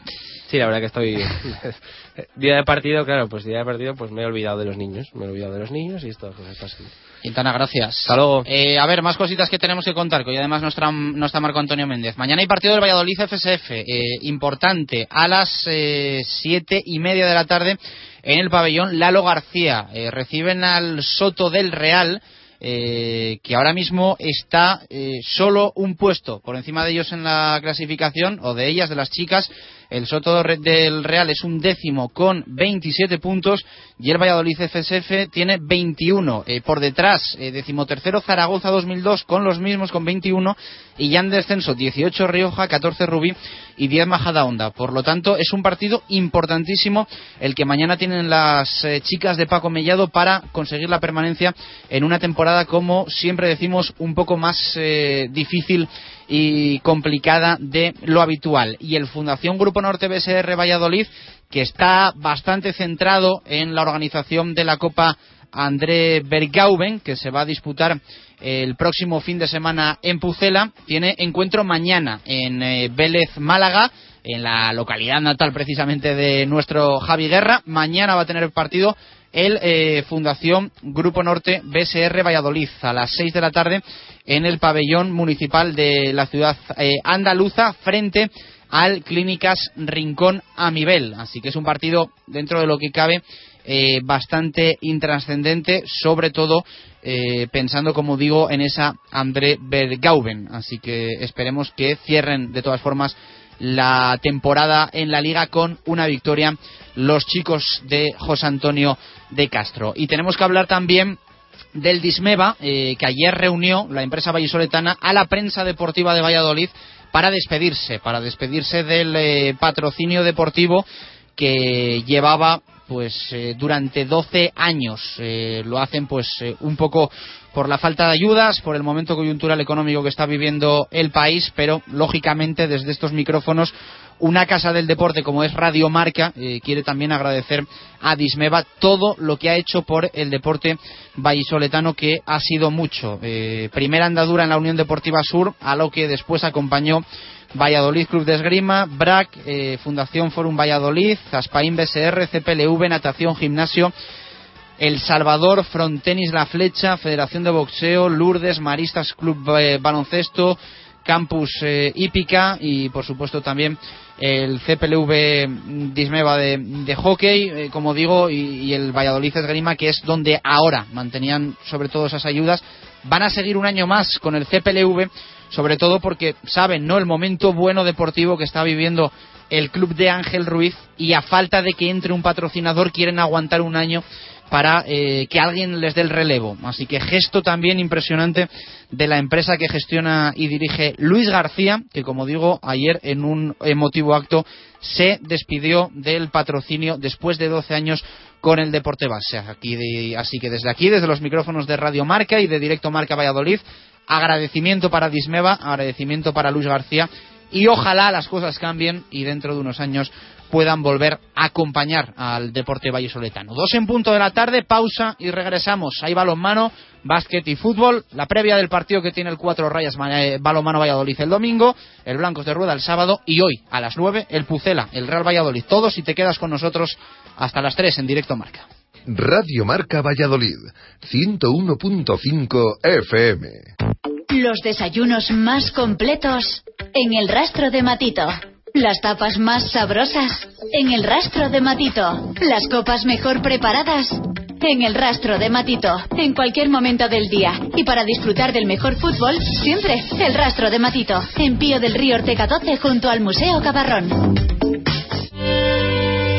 Sí, la verdad que estoy. día de partido, claro, pues día de partido, pues me he olvidado de los niños. Me he olvidado de los niños y esto pues, está así. Quintana, gracias. Hasta luego. Eh, a ver, más cositas que tenemos que contar, que hoy además no está, no está Marco Antonio Méndez. Mañana hay partido del Valladolid FSF, eh, importante, a las eh, siete y media de la tarde en el pabellón Lalo García. Eh, reciben al Soto del Real. Eh, que ahora mismo está eh, solo un puesto por encima de ellos en la clasificación o de ellas, de las chicas, El Soto del Real es un décimo con 27 puntos y el Valladolid FSF tiene 21. Eh, por detrás, eh, decimotercero Zaragoza 2002 con los mismos con 21 y ya en descenso 18 Rioja, 14 Rubí y 10 Majadahonda. Por lo tanto, es un partido importantísimo el que mañana tienen las eh, chicas de Paco Mellado para conseguir la permanencia en una temporada, como siempre decimos, un poco más eh, difícil y complicada de lo habitual. Y el Fundación Grupo Norte BSR Valladolid, que está bastante centrado en la organización de la Copa André Bergauben, que se va a disputar el próximo fin de semana en Pucela. Tiene encuentro mañana en eh, Vélez, Málaga, en la localidad natal precisamente de nuestro Javi Guerra. Mañana va a tener partido el eh, Fundación Grupo Norte BSR Valladolid a las 6 de la tarde en el pabellón municipal de la ciudad eh, andaluza frente al Clínicas Rincón Amibel. Así que es un partido dentro de lo que cabe eh, bastante intrascendente, sobre todo eh, pensando, como digo, en esa André Bergauben. Así que esperemos que cierren de todas formas la temporada en la liga con una victoria los chicos de José Antonio de Castro. Y tenemos que hablar también del Dismeva, eh, que ayer reunió la empresa vallisoletana a la prensa deportiva de Valladolid para despedirse, para despedirse del eh, patrocinio deportivo que llevaba pues eh, durante 12 años lo hacen pues un poco por la falta de ayudas, por el momento coyuntural económico que está viviendo el país, pero lógicamente desde estos micrófonos una casa del deporte como es Radio Marca quiere también agradecer a Dismeva todo lo que ha hecho por el deporte vallisoletano que ha sido mucho. primera andadura en la Unión Deportiva Sur, a lo que después acompañó Valladolid Club de Esgrima, BRAC, eh, Fundación Forum Valladolid, Aspaín BSR, CPLV, Natación Gimnasio, El Salvador, Frontenis La Flecha, Federación de Boxeo, Lourdes, Maristas Club eh, Baloncesto, Campus eh, Hípica y por supuesto también el CPLV Dismeva de, hockey, como digo, y, y, el Valladolid Esgrima, que es donde ahora mantenían sobre todo esas ayudas. Van a seguir un año más con el CPLV sobre todo porque saben no el momento bueno deportivo que está viviendo el club de Ángel Ruiz y a falta de que entre un patrocinador quieren aguantar un año para eh, que alguien les dé el relevo. Así que gesto también impresionante de la empresa que gestiona y dirige Luis García, que como digo, ayer en un emotivo acto se despidió del patrocinio después de 12 años con el Deporte Base. así que desde aquí, desde los micrófonos de Radio Marca y de Directo Marca Valladolid, agradecimiento para Dismeva, agradecimiento para Luis García y ojalá las cosas cambien y dentro de unos años puedan volver a acompañar al deporte vallesoletano. Dos en punto de la tarde, pausa y regresamos. Hay balonmano, básquet y fútbol. La previa del partido que tiene el cuatro rayas eh, balonmano Valladolid el domingo, el Blancos de Rueda el sábado y hoy a las nueve el Pucela, el Real Valladolid. Todos y te quedas con nosotros hasta las tres en directo marca. Radio Marca Valladolid, 101.5 FM. Los desayunos más completos en el rastro de Matito. Las tapas más sabrosas en el rastro de Matito. Las copas mejor preparadas en el rastro de Matito. En cualquier momento del día. Y para disfrutar del mejor fútbol, siempre el rastro de Matito. En Pío del Río Ortega 12 junto al Museo Cabarrón.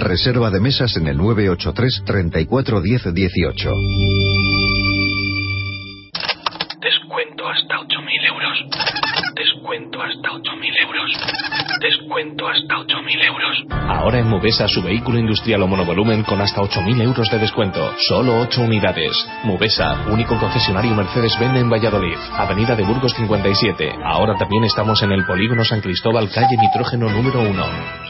Reserva de mesas en el 983 34 10 18. Descuento hasta 8.000 euros. Descuento hasta 8.000 euros. Descuento hasta 8.000 euros. Ahora en Mubesa su vehículo industrial o monovolumen con hasta 8.000 euros de descuento. Solo 8 unidades. Mubesa, único concesionario Mercedes-Benz en Valladolid. Avenida de Burgos 57. Ahora también estamos en el Polígono San Cristóbal, calle Nitrógeno número 1.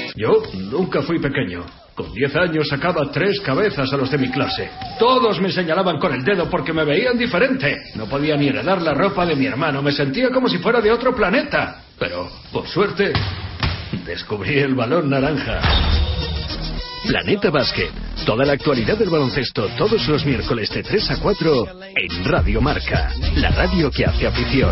Yo nunca fui pequeño. Con 10 años sacaba tres cabezas a los de mi clase. Todos me señalaban con el dedo porque me veían diferente. No podía ni heredar la ropa de mi hermano. Me sentía como si fuera de otro planeta. Pero, por suerte, descubrí el balón naranja. Planeta Basket. Toda la actualidad del baloncesto todos los miércoles de 3 a 4 en Radio Marca. La radio que hace afición.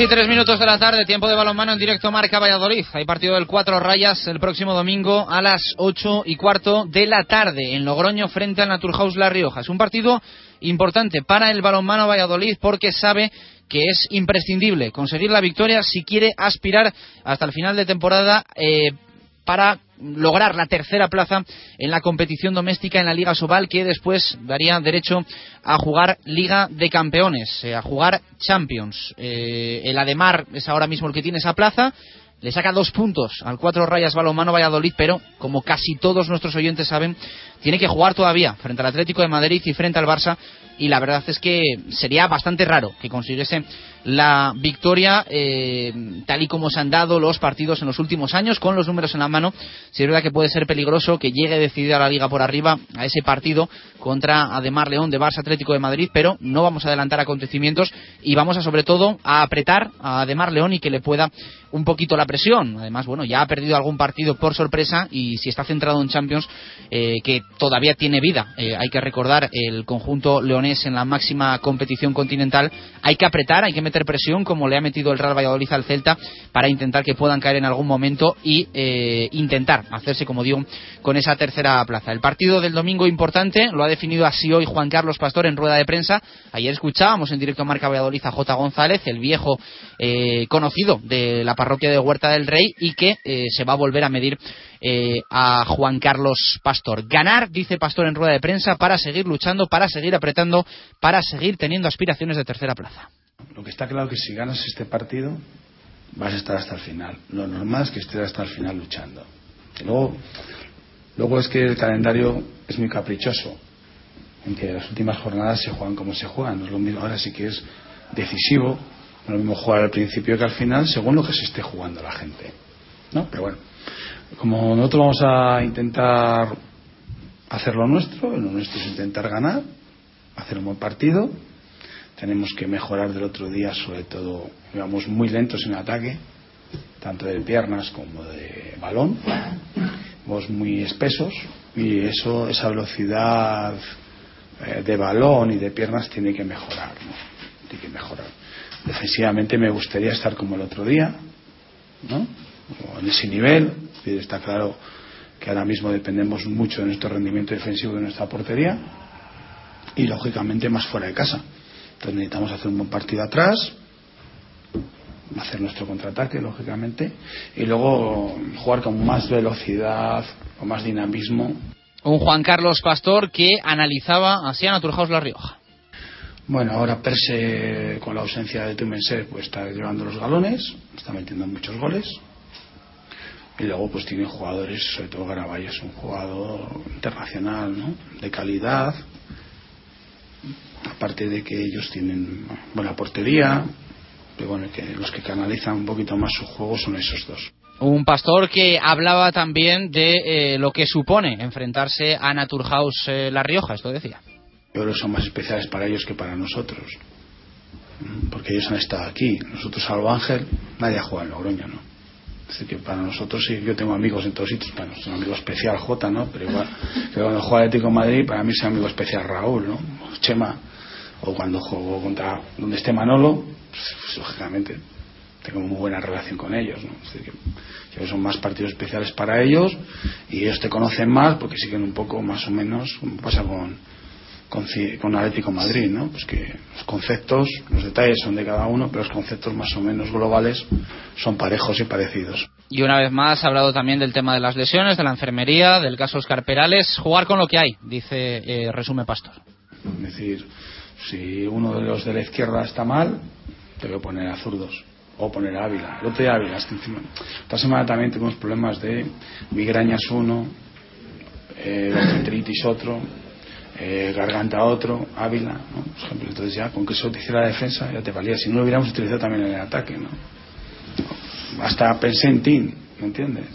Y tres minutos de la tarde, tiempo de balonmano en directo Marca Valladolid. Hay partido del Cuatro Rayas el próximo domingo a las ocho y cuarto de la tarde en Logroño frente al Naturhaus La Rioja. Es un partido importante para el balonmano Valladolid porque sabe que es imprescindible conseguir la victoria si quiere aspirar hasta el final de temporada eh, para lograr la tercera plaza en la competición doméstica en la Liga Sobal que después daría derecho a jugar Liga de Campeones, eh, a jugar Champions. Eh, el Ademar es ahora mismo el que tiene esa plaza. Le saca dos puntos al cuatro rayas balonmano Valladolid, pero como casi todos nuestros oyentes saben, tiene que jugar todavía frente al Atlético de Madrid y frente al Barça. Y la verdad es que sería bastante raro que consiguiese la victoria eh, tal y como se han dado los partidos en los últimos años, con los números en la mano. Si es verdad que puede ser peligroso que llegue decidida la liga por arriba a ese partido contra Ademar León de Barça Atlético de Madrid, pero no vamos a adelantar acontecimientos y vamos a sobre todo a apretar a Ademar León y que le pueda un poquito la presión. Además, bueno, ya ha perdido algún partido por sorpresa y si está centrado en Champions, eh, que todavía tiene vida, eh, hay que recordar el conjunto leonés en la máxima competición continental, hay que apretar, hay que meter presión como le ha metido el Real Valladolid al Celta para intentar que puedan caer en algún momento y eh, intentar hacerse, como digo, con esa tercera plaza. El partido del domingo importante lo ha definido así hoy Juan Carlos Pastor en rueda de prensa. Ayer escuchábamos en directo a Marca Valladolid a J. González, el viejo eh, conocido de la parroquia de Huerta del Rey y que eh, se va a volver a medir eh, a Juan Carlos Pastor. Ganar, dice Pastor en rueda de prensa, para seguir luchando, para seguir apretando, para seguir teniendo aspiraciones de tercera plaza. Lo que está claro que si ganas este partido vas a estar hasta el final. Lo normal es que estés hasta el final luchando. Luego, luego es que el calendario es muy caprichoso, en que las últimas jornadas se juegan como se juegan. No es lo mismo, ahora sí que es decisivo, no es lo mismo jugar al principio que al final, según lo que se esté jugando la gente. ¿no? Pero bueno, como nosotros vamos a intentar hacer lo nuestro, lo nuestro es intentar ganar, hacer un buen partido. Tenemos que mejorar del otro día, sobre todo, íbamos muy lentos en ataque, tanto de piernas como de balón. Íbamos muy espesos y eso, esa velocidad eh, de balón y de piernas tiene que mejorar, ¿no? Tiene que mejorar. Defensivamente me gustaría estar como el otro día, ¿no? O en ese nivel. Está claro que ahora mismo dependemos mucho de nuestro rendimiento defensivo de nuestra portería y lógicamente más fuera de casa. Entonces necesitamos hacer un buen partido atrás, hacer nuestro contraataque, lógicamente, y luego jugar con más velocidad, con más dinamismo. Un Juan Carlos Pastor que analizaba así a Naturhaus La Rioja. Bueno, ahora Perse, con la ausencia de Tumense, pues está llevando los galones, está metiendo muchos goles. Y luego pues tiene jugadores, sobre todo Garabay es un jugador internacional, ¿no? De calidad. Aparte de que ellos tienen buena portería, pero bueno, que los que canalizan un poquito más su juego son esos dos. Un pastor que hablaba también de eh, lo que supone enfrentarse a Naturhaus eh, La Rioja, esto decía. Yo creo que son más especiales para ellos que para nosotros. Porque ellos han estado aquí. Nosotros, salvo Ángel, nadie ha jugado en Logroño, ¿no? Decir, que para nosotros sí, yo tengo amigos en todos sitios, para nosotros un amigo especial J, ¿no? Pero igual que cuando juega Atlético de Madrid, para mí es un amigo especial Raúl, ¿no? Chema, o cuando juego contra donde esté Manolo, pues, pues, lógicamente tengo muy buena relación con ellos, ¿no? Decir, que, que son más partidos especiales para ellos y ellos te conocen más porque siguen un poco más o menos, como pasa con, con, con Atlético Madrid, ¿no? Pues que los conceptos, los detalles son de cada uno, pero los conceptos más o menos globales son parejos y parecidos. Y una vez más ha hablado también del tema de las lesiones, de la enfermería, del caso Oscar Perales. Jugar con lo que hay, dice, eh, resume Pastor. Es decir, si uno de los de la izquierda está mal, te voy a poner a zurdos. O poner a Ávila. El otro día Ávila, es que encima. Esta semana también tuvimos problemas de migrañas uno, eh, otro, eh, garganta otro, Ávila, ¿no? Por ejemplo, entonces ya con que eso te hiciera la defensa ya te valía. Si no lo hubiéramos utilizado también en el ataque, ¿no? Hasta pensé en ti, ¿me entiendes?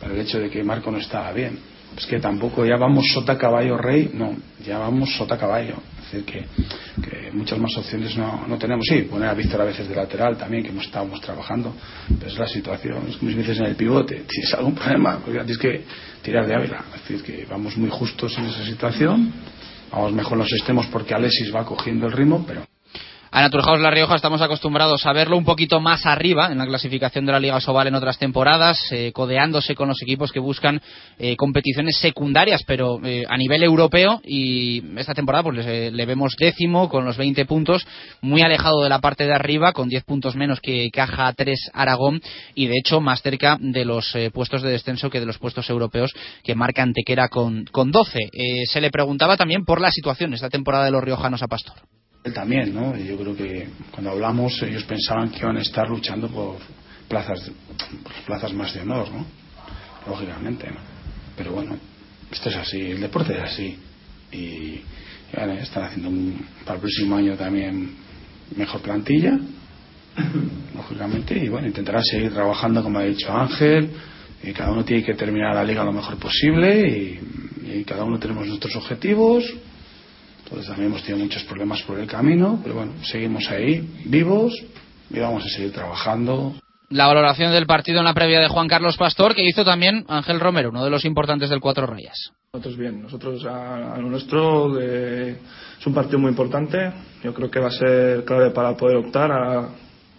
Para el hecho de que Marco no estaba bien. Es que tampoco ya vamos sota caballo rey, no, ya vamos sota caballo. Es decir, que, que muchas más opciones no, no tenemos. Sí, poner a Víctor a veces de lateral también, que hemos estábamos trabajando, pero es la situación. Es como si dices en el pivote, tienes algún problema, ya tienes que tirar de Ávila. Es decir, que vamos muy justos en esa situación, vamos mejor los extremos porque Alexis va cogiendo el ritmo, pero A Naturhaus La Rioja estamos acostumbrados a verlo un poquito más arriba en la clasificación de la Liga Sobal en otras temporadas, eh, codeándose con los equipos que buscan eh, competiciones secundarias, pero eh, a nivel europeo. Y esta temporada pues le, vemos décimo con los 20 puntos, muy alejado de la parte de arriba, con 10 puntos menos que Caja 3 Aragón y de hecho más cerca de los puestos de descenso que de los puestos europeos que marca Antequera con, con 12. Eh, se le preguntaba también por la situación esta temporada de los riojanos a Pastor. Él también, ¿no? Yo creo que cuando hablamos ellos pensaban que iban a estar luchando por plazas, por plazas más de honor, ¿no? Lógicamente, ¿no? Pero bueno, esto es así, el deporte es así. Y, y bueno, están haciendo un, para el próximo año también mejor plantilla, lógicamente, y bueno, intentarán seguir trabajando como ha dicho Ángel, y cada uno tiene que terminar la liga lo mejor posible, y, y cada uno tenemos nuestros objetivos, entonces también hemos tenido muchos problemas por el camino, pero bueno, seguimos ahí, vivos, y vamos a seguir trabajando. La valoración del partido en la previa de Juan Carlos Pastor, que hizo también Ángel Romero, uno de los importantes del Cuatro Rayas. Nosotros bien, nosotros a, a lo nuestro eh, es un partido muy importante. Yo creo que va a ser clave para poder optar a,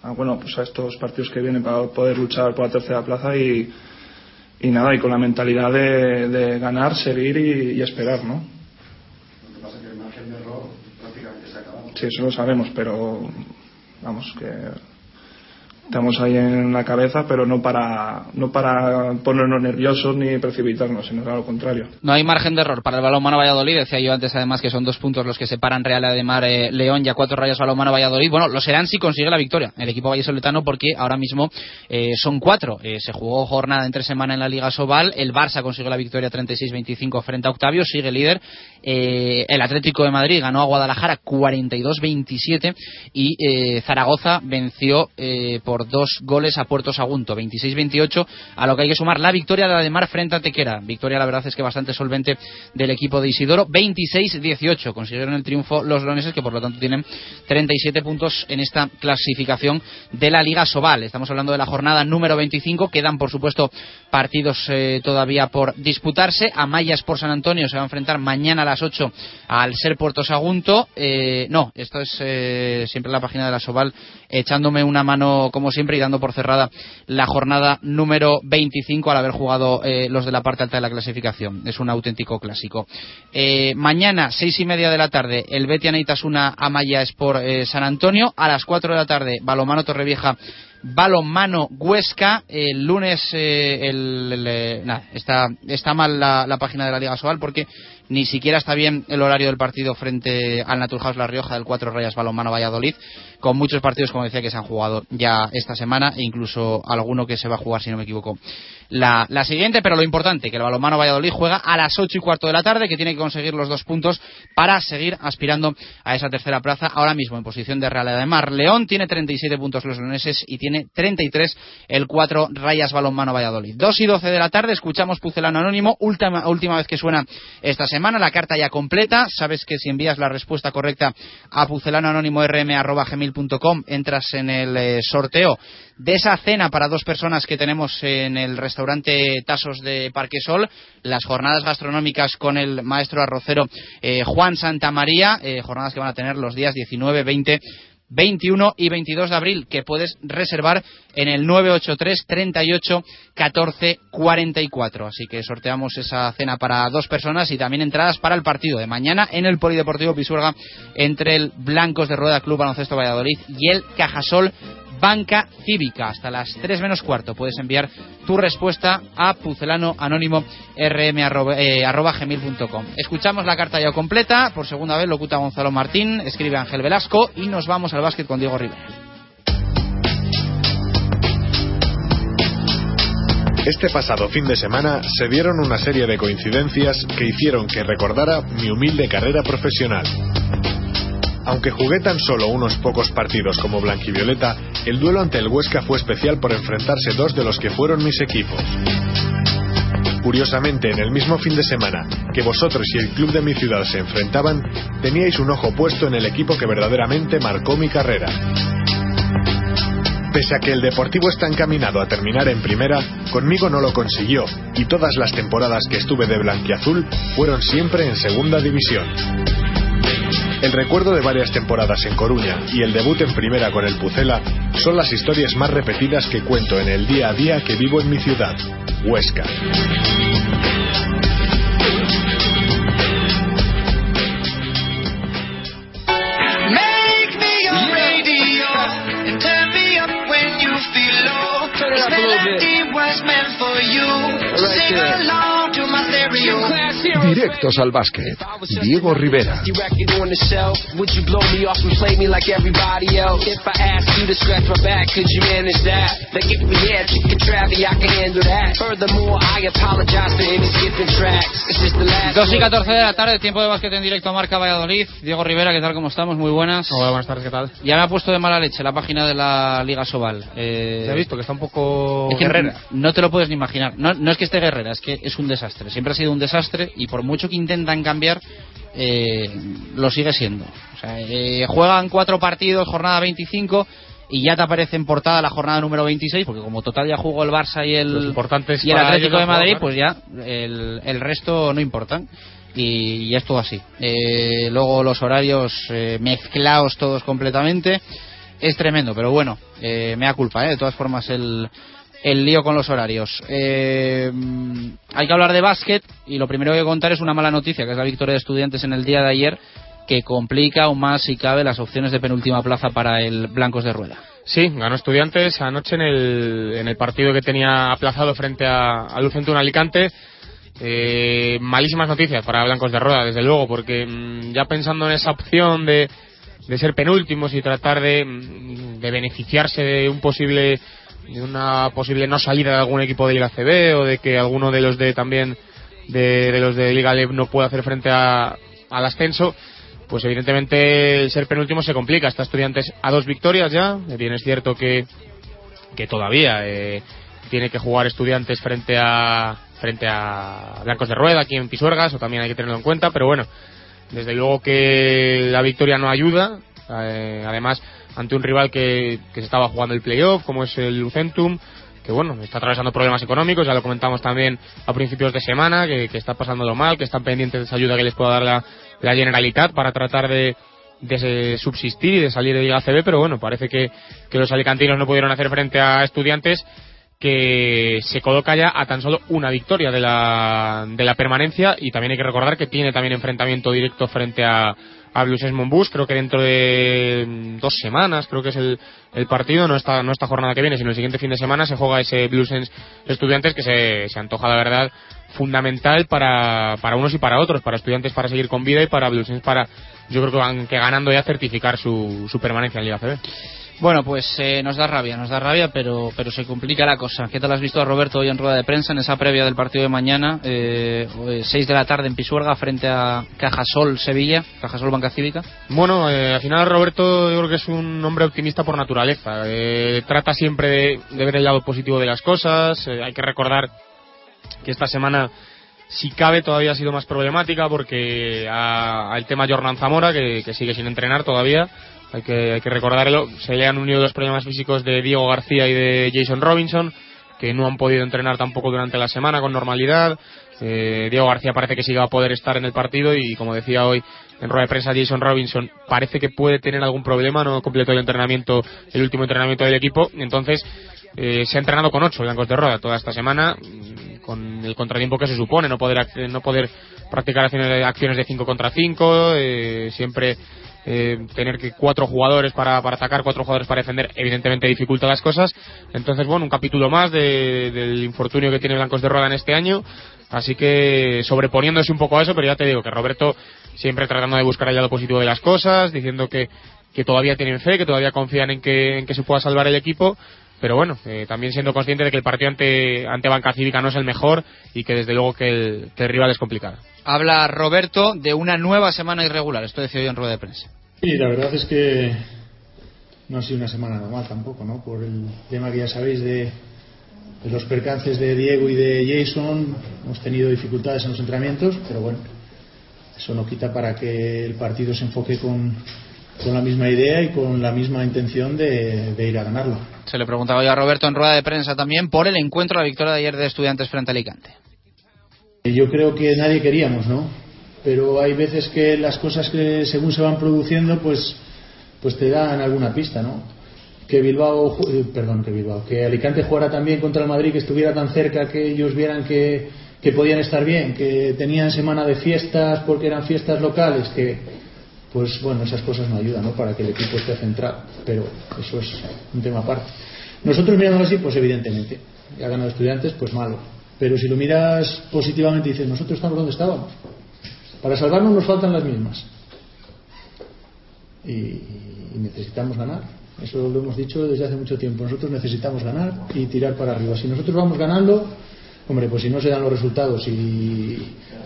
a, bueno pues a estos partidos que vienen para poder luchar por la tercera plaza y, y nada y con la mentalidad de, de ganar, seguir y, y esperar, ¿no? Lo que pasa es que el margen de error prácticamente se ha acabado. Sí, eso lo sabemos, pero vamos que estamos ahí en la cabeza, pero no para no para ponernos nerviosos ni precipitarnos, sino a lo contrario. No hay margen de error para el balonmano Valladolid. Decía yo antes, además, que son dos puntos los que separan Real Ademar eh, León y a cuatro rayas balonmano Valladolid. Bueno, lo serán si consigue la victoria el equipo vallesoletano, porque ahora mismo eh, son cuatro. Eh, se jugó jornada entre semana en la Liga Sobal. El Barça consiguió la victoria 36-25 frente a Octavio, sigue líder. Eh, el Atlético de Madrid ganó a Guadalajara 42-27 y eh, Zaragoza venció eh, por dos goles a Puerto Sagunto, 26-28, a lo que hay que sumar la victoria de Ademar frente a Tequera. Victoria, la verdad es que bastante solvente del equipo de Isidoro, 26-18. Consiguieron el triunfo los leoneses, que por lo tanto tienen 37 puntos en esta clasificación de la Liga Sobal. Estamos hablando de la jornada número 25. Quedan, por supuesto, partidos eh, todavía por disputarse. Amayas por San Antonio se va a enfrentar mañana a las 8 al Ser Puerto Sagunto. Eh, no, esto es eh, siempre la página de la Sobal echándome una mano como siempre y dando por cerrada la jornada número 25 al haber jugado eh, los de la parte alta de la clasificación. Es un auténtico clásico. Eh, mañana, seis y media de la tarde, el Betia Neitasuna Amaya Sport eh, San Antonio. A las 4 de la tarde, Balomano Torrevieja balonmano Huesca el lunes eh, eh, está, está mal la, la, página de la Liga Sobal porque ni siquiera está bien el horario del partido frente al Naturhaus La Rioja del Cuatro Rayas Balonmano Valladolid con muchos partidos como decía que se han jugado ya esta semana e incluso alguno que se va a jugar si no me equivoco la, siguiente pero lo importante que el Balonmano Valladolid juega a las ocho y cuarto de la tarde que tiene que conseguir los dos puntos para seguir aspirando a esa tercera plaza ahora mismo en posición de Real de Mar León tiene 37 puntos los leoneses y tiene tiene 33 el 4 Rayas Balonmano Valladolid. 2 y 12 de la tarde escuchamos Pucelano Anónimo, última, última vez que suena esta semana, la carta ya completa, sabes que si envías la respuesta correcta a pucelanoanónimo.rm.gmail.com entras en el eh, sorteo de esa cena para dos personas que tenemos en el restaurante Tasos de Parque Sol, las jornadas gastronómicas con el maestro arrocero eh, Juan Santamaría, eh, jornadas que van a tener los días 19, 20 21 y 22 de abril, que puedes reservar en el 983 38 14 44. Así que sorteamos esa cena para dos personas y también entradas para el partido de mañana en el Polideportivo Pisuerga entre el Blancos de Rueda Club Baloncesto Valladolid y el Cajasol Banca Cívica. Hasta las 3 menos cuarto puedes enviar tu respuesta a pucelanoanónimo.rm.gmail.com. Escuchamos la carta ya completa. Por segunda vez locuta Gonzalo Martín, escribe Ángel Velasco y nos vamos al básquet con Diego Rivera. Este pasado fin de semana se dieron una serie de coincidencias que hicieron que recordara mi humilde carrera profesional. Aunque jugué tan solo unos pocos partidos como blanquivioleta, el duelo ante el Huesca fue especial por enfrentarse dos de los que fueron mis equipos. Curiosamente, en el mismo fin de semana que vosotros y el club de mi ciudad se enfrentaban, teníais un ojo puesto en el equipo que verdaderamente marcó mi carrera. Pese a que el Deportivo está encaminado a terminar en primera, conmigo no lo consiguió y todas las temporadas que estuve de blanquiazul fueron siempre en segunda división. El recuerdo de varias temporadas en Coruña y el debut en primera con el Pucela son las historias más repetidas que cuento en el día a día que vivo en mi ciudad, Huesca. Make me your radio and turn me up when you feel low. This melody was meant for you. Sing along to my stereo. Directos al básquet. Diego Rivera. You record on the shelf. Would you blow me off and play me like everybody else? If I asked you to scratch my back, could you manage that? Like if we had chicken travy, I can handle that. Furthermore, I apologize for any skipping tracks. It's just the last 2 y 14 de la tarde, tiempo de básquet en directo a Marca Valladolid. Diego Rivera, ¿qué tal? ¿Cómo estamos? Muy buenas. Hola, buenas tardes, ¿qué tal? Ya me ha puesto de mala leche la página de la Liga Sobal. Eh, Ya he visto que está un poco es que guerrera. No te lo puedes ni imaginar. No, no es que esté guerrera, es que es un desastre. Siempre ha sido un desastre y por mucho que intentan cambiar, eh, lo sigue siendo. O sea, eh, juegan cuatro partidos, jornada 25 y ya te aparece en portada la jornada número 26, porque como total ya jugó el Barça y el, y el Atlético de Madrid, pues ya el, el resto no importan. Y, y es todo así. Eh, luego los horarios eh, mezclados todos completamente. Es tremendo, pero bueno, eh, me da culpa, ¿eh? De todas formas, el, el lío con los horarios. Eh, hay que hablar de básquet y lo primero que contar es una mala noticia, que es la victoria de estudiantes en el día de ayer, que complica aún más, si cabe, las opciones de penúltima plaza para el Blancos de Rueda. Sí, ganó Estudiantes anoche en el, en el partido que tenía aplazado frente a, a Alicante. Eh, malísimas noticias para Blancos de Rueda, desde luego, porque mm, ya pensando en esa opción de, de ser penúltimos y tratar de, mm, de beneficiarse de un posible de una posible no salida de algún equipo de Liga CB o de que alguno de los de también de, de los de Liga LEB no pueda hacer frente a, al ascenso pues evidentemente el ser penúltimo se complica. Está estudiantes a dos victorias ya Eh, bien es cierto que que todavía eh, tiene que jugar estudiantes frente a frente a Blancos de Rueda aquí en Pisuerga eso también hay que tenerlo en cuenta pero bueno desde luego que la victoria no ayuda eh, además ante un rival que, que se estaba jugando el playoff como es el Lucentum que bueno, está atravesando problemas económicos, ya lo comentamos también a principios de semana, que, que está pasándolo mal, que están pendientes de esa ayuda que les pueda dar la, la Generalitat para tratar de, de subsistir y de salir de Liga CB, pero bueno, parece que, que los alicantinos no pudieron hacer frente a estudiantes que se coloca ya a tan solo una victoria de la, de la permanencia y también hay que recordar que tiene también enfrentamiento directo frente a, a Blues Monbus, creo que dentro de mm, dos semanas, creo que es el, el partido, no esta, no esta jornada que viene, sino el siguiente fin de semana se juega ese Blues Estudiantes que se, se antoja la verdad fundamental para, para unos y para otros, para estudiantes para seguir con vida y para Blues para, yo creo que van que ganando ya certificar su, su permanencia en Liga CB. Bueno, pues eh, nos da rabia, nos da rabia, pero, pero se complica la cosa. ¿Qué tal has visto a Roberto hoy en rueda de prensa en esa previa del partido de mañana? Eh, 6 de la tarde en Pisuerga frente a Cajasol Sevilla, Cajasol Banca Cívica. Bueno, eh, al final Roberto creo que es un hombre optimista por naturaleza. Eh, trata siempre de, ver el lado positivo de las cosas. Eh, hay que recordar que esta semana si cabe todavía ha sido más problemática porque al tema Jordan Zamora que, que, sigue sin entrenar todavía hay que, hay que recordarlo. Se le han unido los problemas físicos de Diego García y de Jason Robinson que no han podido entrenar tampoco durante la semana con normalidad. Eh, Diego García parece que sí va a poder estar en el partido y como decía hoy en rueda de prensa Jason Robinson parece que puede tener algún problema no completó el entrenamiento el último entrenamiento del equipo. Entonces eh, se ha entrenado con ocho blancos de roda toda esta semana con el contratiempo que se supone, no poder, no poder practicar acciones, acciones de 5 contra 5, eh, siempre eh, tener que cuatro jugadores para, para, atacar, cuatro jugadores para defender, evidentemente dificulta las cosas. Entonces, bueno, un capítulo más de, del infortunio que tiene Blancos de Roda en este año. Así que sobreponiéndose un poco a eso, pero ya te digo que Roberto siempre tratando de buscar allá lo positivo de las cosas, diciendo que, que todavía tienen fe, que todavía confían en que, en que se pueda salvar el equipo pero bueno, eh, también siendo consciente de que el partido ante, ante Banca Cívica no es el mejor y que desde luego que el, que el rival es complicado. Habla Roberto de una nueva semana irregular, esto decía hoy en rueda de prensa. Sí, la verdad es que no ha sido una semana normal tampoco, ¿no? Por el tema que ya sabéis de, de los percances de Diego y de Jason, hemos tenido dificultades en los entrenamientos, pero bueno, eso no quita para que el partido se enfoque con, con la misma idea y con la misma intención de, de, ir a ganarlo. Se le preguntaba yo a Roberto en rueda de prensa también por el encuentro, la victoria de ayer de Estudiantes frente a Alicante. Yo creo que nadie queríamos, ¿no? Pero hay veces que las cosas que según se van produciendo, pues, pues te dan alguna pista, ¿no? Que Bilbao, eh, perdón, que Bilbao, que Alicante jugara también contra el Madrid, que estuviera tan cerca, que ellos vieran que, que podían estar bien, que tenían semana de fiestas porque eran fiestas locales, que, pues bueno, esas cosas no ayudan ¿no? para que el equipo esté centrado, pero eso es un tema aparte. Nosotros mirándolo así, pues evidentemente, ya ganado estudiantes, pues malo. Pero si lo miras positivamente dices, nosotros estamos donde estábamos. Para salvarnos nos faltan las mismas. Y, y necesitamos ganar. Eso lo hemos dicho desde hace mucho tiempo. Nosotros necesitamos ganar y tirar para arriba. Si nosotros vamos ganando, hombre, pues si no se dan los resultados y,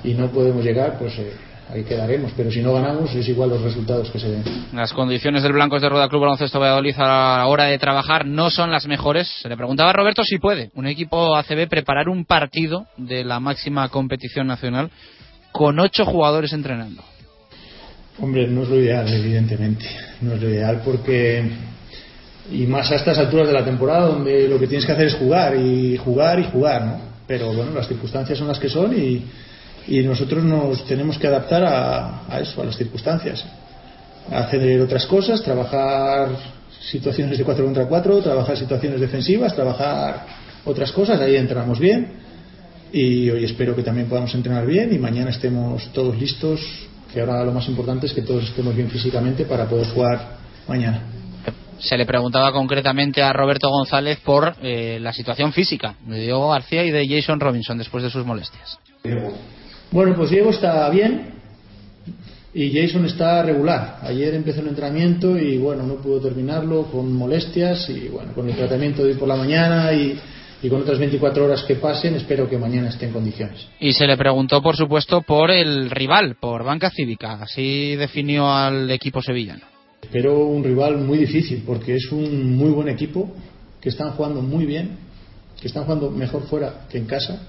y no podemos llegar, pues eh, ahí quedaremos, pero si no ganamos es igual los resultados que se den. Las condiciones del Blancos de Roda Club Baloncesto Valladolid a la hora de trabajar no son las mejores. Se le preguntaba a Roberto si puede un equipo ACB preparar un partido de la máxima competición nacional con ocho jugadores entrenando. Hombre, no es lo ideal, evidentemente. No es lo ideal porque y más a estas alturas de la temporada donde lo que tienes que hacer es jugar y jugar y jugar, ¿no? Pero bueno, las circunstancias son las que son y y nosotros nos tenemos que adaptar a, a, eso, a las circunstancias. Hacer otras cosas, trabajar situaciones de 4 contra 4, trabajar situaciones defensivas, trabajar otras cosas, ahí entramos bien y hoy espero que también podamos entrenar bien y mañana estemos todos listos, que ahora lo más importante es que todos estemos bien físicamente para poder jugar mañana. Se le preguntaba concretamente a Roberto González por eh, la situación física de Diego García y de Jason Robinson después de sus molestias. Bueno, pues Diego está bien y Jason está regular. Ayer empezó el entrenamiento y bueno, no pudo terminarlo con molestias y bueno, con el tratamiento de hoy por la mañana y, y con otras 24 horas que pasen, espero que mañana esté en condiciones. Y se le preguntó, por supuesto, por el rival, por Banca Cívica. Así definió al equipo sevillano. Pero un rival muy difícil porque es un muy buen equipo, que están jugando muy bien, que están jugando mejor fuera que en casa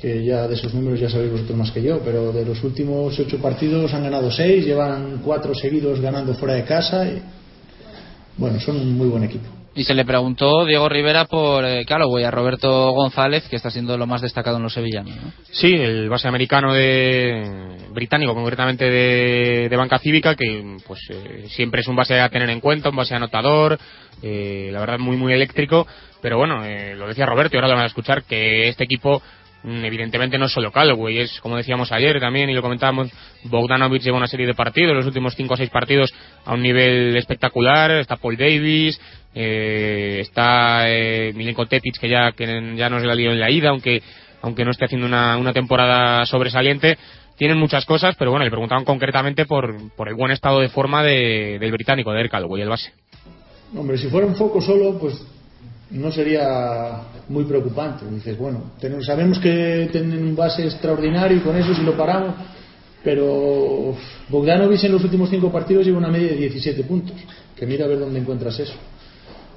que ya de esos números ya sabéis vosotros más que yo, pero de los últimos ocho partidos han ganado seis, llevan cuatro seguidos ganando fuera de casa y bueno, son un muy buen equipo. Y se le preguntó Diego Rivera por eh, Calloway a Roberto González, que está siendo lo más destacado en los sevillanos. ¿no? Sí, el base americano de británico, concretamente de, de banca cívica, que pues eh, siempre es un base a tener en cuenta, un base anotador, eh, la verdad muy muy eléctrico, pero bueno, eh, lo decía Roberto y ahora lo van a escuchar que este equipo evidentemente no es solo Callaway, es como decíamos ayer también y lo comentábamos, Bogdanovic lleva una serie de partidos, los últimos 5 o 6 partidos a un nivel espectacular, está Paul Davis, eh, está eh, Milenko Tetic que ya, que ya nos la lió en la ida, aunque, aunque no esté haciendo una, una temporada sobresaliente, tienen muchas cosas, pero bueno, le preguntaban concretamente por, por el buen estado de forma de, del británico, de Callaway, el base. Hombre, si fuera un foco solo, pues no sería muy preocupante. Dices, bueno, tenemos, sabemos que tienen un base extraordinario y con eso si lo paramos, pero Bogdanovic en los últimos cinco partidos lleva una media de 17 puntos. Que mira a ver dónde encuentras eso.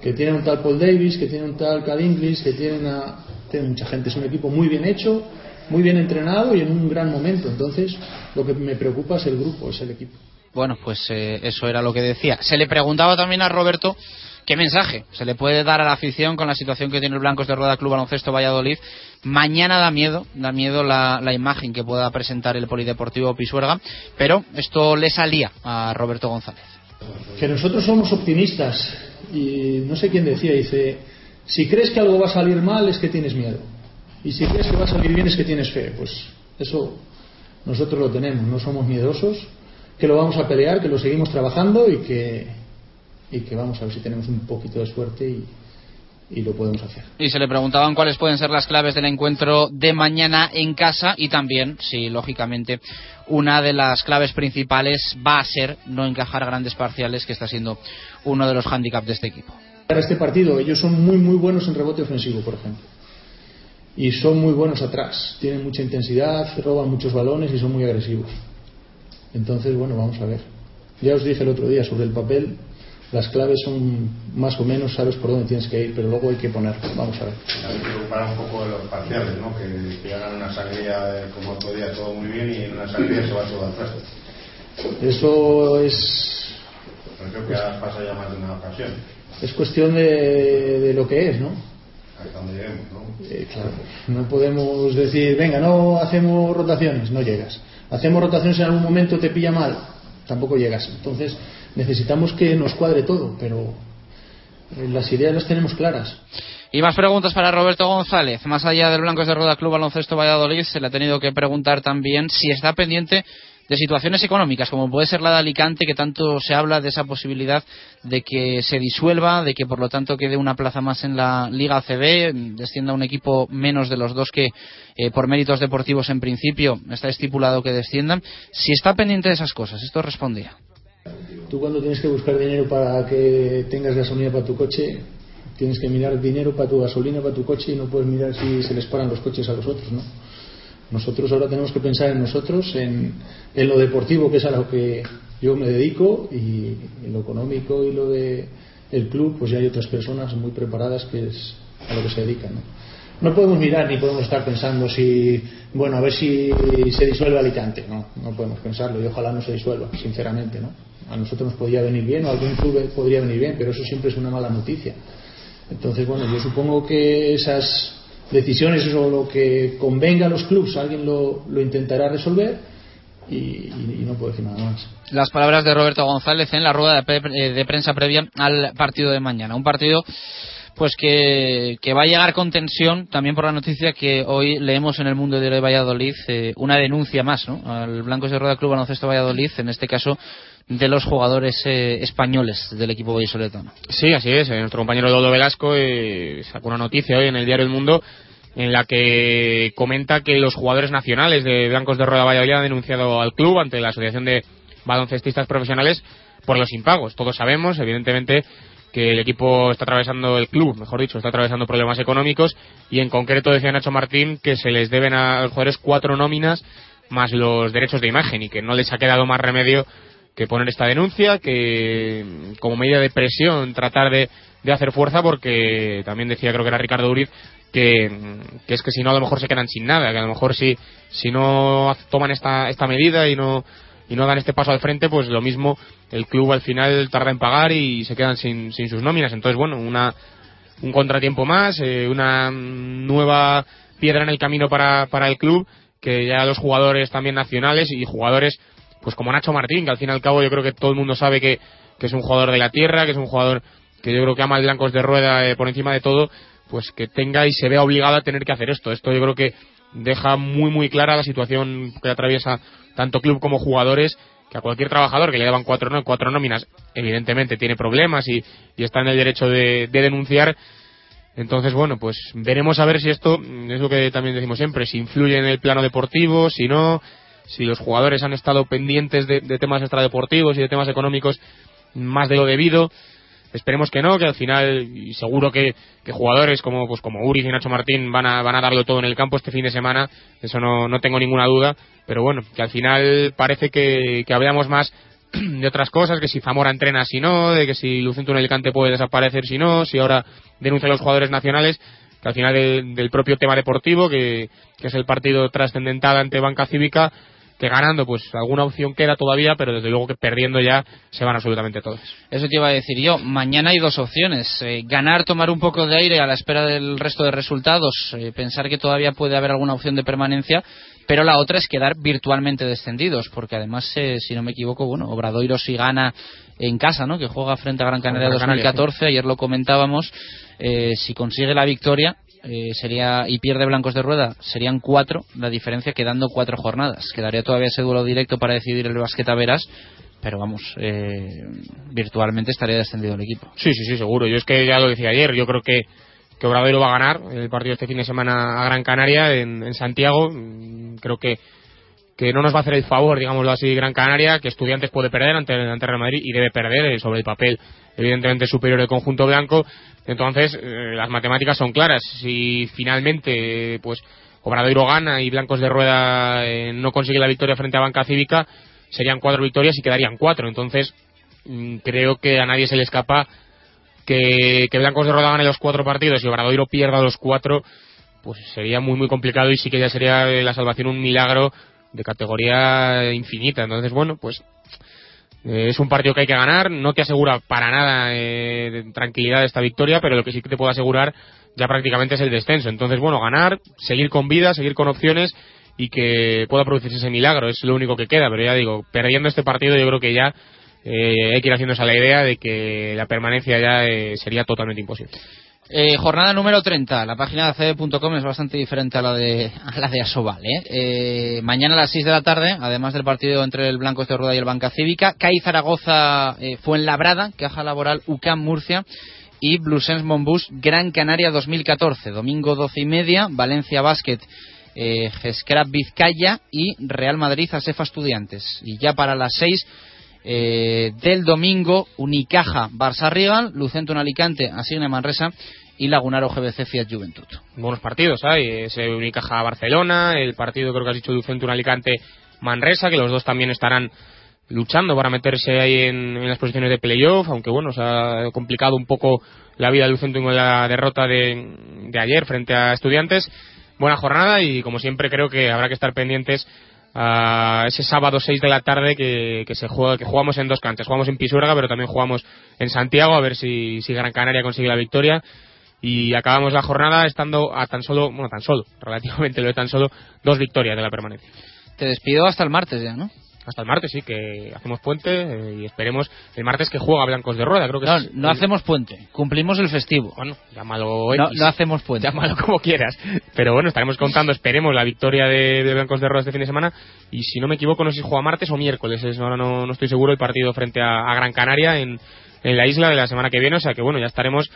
Que tiene un tal Paul Davis, que tiene un tal Cad Inglis, que tienen a, tiene mucha gente. Es un equipo muy bien hecho, muy bien entrenado y en un gran momento. Entonces, lo que me preocupa es el grupo, es el equipo. Bueno, pues eh, eso era lo que decía. Se le preguntaba también a Roberto qué mensaje se le puede dar a la afición con la situación que tiene el Blancos de Rueda Club Baloncesto Valladolid. Mañana da miedo, da miedo la, la imagen que pueda presentar el Polideportivo Pisuerga, pero esto le salía a Roberto González. Que nosotros somos optimistas y no sé quién decía, dice, si crees que algo va a salir mal es que tienes miedo y si crees que va a salir bien es que tienes fe. Pues eso nosotros lo tenemos, no somos miedosos, que lo vamos a pelear, que lo seguimos trabajando y que, y que vamos a ver si tenemos un poquito de suerte y, y lo podemos hacer. Y se le preguntaban cuáles pueden ser las claves del encuentro de mañana en casa y también si, lógicamente, una de las claves principales va a ser no encajar grandes parciales, que está siendo uno de los hándicaps de este equipo. Para este partido, ellos son muy, muy buenos en rebote ofensivo, por ejemplo. Y son muy buenos atrás. Tienen mucha intensidad, roban muchos balones y son muy agresivos. Entonces, bueno, vamos a ver. Ya os dije el otro día sobre el papel, las claves son más o menos, sabes por dónde tienes que ir, pero luego hay que poner. Vamos a ver. Que preocupar un poco de los parciales, ¿no? Que, que hagan una sangría como otro día todo muy bien y en una sangría se va todo al traste. Eso es. Pero creo que ya pasa ya más de una ocasión. Es cuestión de, de lo que es, ¿no? Hasta donde lleguemos, ¿no? Eh, claro, no podemos decir, venga, no hacemos rotaciones, no llegas. Hacemos rotaciones en algún momento, te pilla mal, tampoco llegas. Entonces, necesitamos que nos cuadre todo, pero eh, las ideas las tenemos claras. Y más preguntas para Roberto González. Más allá del Blancos de Rueda Club Baloncesto Valladolid, se le ha tenido que preguntar también si está pendiente de situaciones económicas, como puede ser la de Alicante, que tanto se habla de esa posibilidad de que se disuelva, de que por lo tanto quede una plaza más en la Liga ACB, descienda un equipo menos de los dos que eh, por méritos deportivos en principio está estipulado que desciendan. Si está pendiente de esas cosas, esto respondía. Tú cuando tienes que buscar dinero para que tengas gasolina para tu coche, tienes que mirar dinero para tu gasolina, para tu coche y no puedes mirar si se les paran los coches a los otros, ¿no? Nosotros ahora tenemos que pensar en nosotros, en, lo deportivo, que es a lo que yo me dedico, y en lo económico y lo de club, pues ya hay otras personas muy preparadas que es a lo que se dedican. ¿no? no podemos mirar ni podemos estar pensando si, bueno, a ver si se disuelve Alicante. No, no podemos pensarlo y ojalá no se disuelva, sinceramente, ¿no? A nosotros nos podría venir bien o algún club podría venir bien, pero eso siempre es una mala noticia. Entonces, bueno, yo supongo que esas decisiones o lo que convenga a los clubes, alguien lo, lo intentará resolver y, no puedo decir nada más. Las palabras de Roberto González en la rueda de, pre- de prensa previa al partido de mañana. Un partido pues que, que va a llegar con tensión también por la noticia que hoy leemos en el mundo de Valladolid eh, una denuncia más ¿no? al Blancos de Rueda Club Baloncesto Valladolid en este caso de los jugadores eh, españoles del equipo vallisoletano Sí, así es. Eh, Nuestro compañero Dodo Velasco eh, sacó una noticia hoy en el diario El Mundo en la que comenta que los jugadores nacionales de Blancos de Rueda Valladolid han denunciado al club ante la Asociación de Baloncestistas Profesionales por los impagos. Todos sabemos, evidentemente, que el equipo está atravesando, el club, mejor dicho, está atravesando problemas económicos y en concreto decía Nacho Martín que se les deben a los jugadores cuatro nóminas más los derechos de imagen y que no les ha quedado más remedio que poner esta denuncia, que como medida de presión tratar de, de hacer fuerza porque también decía creo que era Ricardo Uriz que, que es que si no a lo mejor se quedan sin nada, que a lo mejor si, si no toman esta, esta medida y no y no dan este paso al frente, pues lo mismo el club al final tarda en pagar y se quedan sin, sin sus nóminas. Entonces, bueno, una, un contratiempo más, eh, una nueva piedra en el camino para, para el club, que ya los jugadores también nacionales y jugadores pues como Nacho Martín, que al fin y al cabo yo creo que todo el mundo sabe que, que es un jugador de la tierra, que es un jugador que yo creo que ama el blancos de rueda eh, por encima de todo, pues que tenga y se vea obligado a tener que hacer esto. Esto yo creo que deja muy muy clara la situación que atraviesa tanto club como jugadores que a cualquier trabajador que le daban cuatro, no- cuatro nóminas evidentemente tiene problemas y, y está en el derecho de, de denunciar entonces bueno pues veremos a ver si esto mm, es lo que también decimos siempre si influye en el plano deportivo si no si los jugadores han estado pendientes de, de temas extradeportivos y de temas económicos más de lo debido Esperemos que no, que al final, y seguro que, jugadores como pues como Uri y Nacho Martín van a, van a darlo todo en el campo este fin de semana, eso no, no tengo ninguna duda, pero bueno, que al final parece que, hablamos más de otras cosas, que si Zamora entrena si no, de que si Lucento en Alicante puede desaparecer si no, si ahora denuncia a los jugadores nacionales, que al final del, del propio tema deportivo, que, que es el partido trascendental ante Banca Cívica, que ganando pues alguna opción queda todavía, pero desde luego que perdiendo ya se van absolutamente todos. Eso te iba a decir yo. Mañana hay dos opciones. Eh, ganar, tomar un poco de aire a la espera del resto de resultados, eh, pensar que todavía puede haber alguna opción de permanencia, pero la otra es quedar virtualmente descendidos, porque además, eh, si no me equivoco, bueno, Obradoiro si gana en casa, ¿no? Que juega frente a Gran Canaria Gran Canaria, 2014, ayer lo comentábamos, eh, si consigue la victoria eh, sería y pierde Blancos de Rueda, serían cuatro, la diferencia quedando cuatro jornadas. Quedaría todavía ese directo para decidir el Basqueta Veras, pero vamos, eh, virtualmente estaría descendido el equipo. Sí, sí, sí, seguro. Yo es que ya lo decía ayer, yo creo que, que Obradoiro va a ganar el partido este fin de semana a Gran Canaria en, en Santiago. Mm, Creo que, que no nos va a hacer el favor, digámoslo así, Gran Canaria, que Estudiantes puede perder ante, ante Real Madrid y debe perder eh, sobre el papel, evidentemente superior el conjunto blanco. Entonces, eh, las matemáticas son claras. Si finalmente, eh, pues, Obradoiro gana y Blancos de Rueda no consigue la victoria frente a Banca Cívica, serían cuatro victorias y quedarían cuatro. Entonces, mm, creo que a nadie se le escapa que, que Blancos de Rueda gane los cuatro partidos y Obradoiro pierda los cuatro, pues sería muy, muy complicado y sí que ya sería la salvación un milagro de categoría infinita. Entonces, bueno, pues eh, es un partido que hay que ganar, no te asegura para nada eh, tranquilidad esta victoria, pero lo que sí que te puedo asegurar ya prácticamente es el descenso. Entonces, bueno, ganar, seguir con vida, seguir con opciones y que pueda producirse ese milagro, es lo único que queda, pero ya digo, perdiendo este partido yo creo que ya eh, hay que ir haciéndose a la idea de que la permanencia ya eh, sería totalmente imposible. Eh, jornada número 30. La página de CB.com es bastante diferente a la de, a la de Asobal. ¿eh? Eh, mañana a las 6 de la tarde, además del partido entre el Blancos de Rueda y el Banca Cívica, CAI Zaragoza eh, Fuenlabrada, Caja Laboral UCAM Murcia y Blusens Monbus Gran Canaria 2014. Domingo 12 y media, Valencia Basket eh, Gescrap Vizcaya y Real Madrid Asefa Estudiantes. Y ya para las 6 eh, del domingo, Unicaja Barça Rigal, Lucento en Alicante, Asigne Manresa y Lagunaro GBC Fiat Juventud. buenos partidos hay ese Unicaja Barcelona el partido creo que has dicho Ducentur Alicante Manresa que los dos también estarán luchando para meterse ahí en, en las posiciones de playoff aunque bueno se ha complicado un poco la vida de Lucentum con la derrota de, de ayer frente a Estudiantes buena jornada y como siempre creo que habrá que estar pendientes a ese sábado 6 de la tarde que, que se juega que jugamos en dos canchas jugamos en Pisuerga pero también jugamos en Santiago a ver si, si Gran Canaria consigue la victoria y acabamos la jornada estando a tan solo, bueno, tan solo, relativamente lo de tan solo, dos victorias de la permanencia. Te despido hasta el martes ya, ¿no? Hasta el martes, sí, que hacemos puente eh, y esperemos el martes que juega Blancos de Rueda, creo que No, es no el- hacemos puente, cumplimos el festivo. Bueno, llámalo No, X. no hacemos puente. Llámalo como quieras. Pero bueno, estaremos contando, esperemos la victoria de, de Blancos de Rueda este fin de semana. Y si no me equivoco, no sé si juega martes o miércoles. es- ahora no, no estoy seguro. El partido frente a, a Gran Canaria en, en la isla de la semana que viene. O sea que bueno, ya estaremos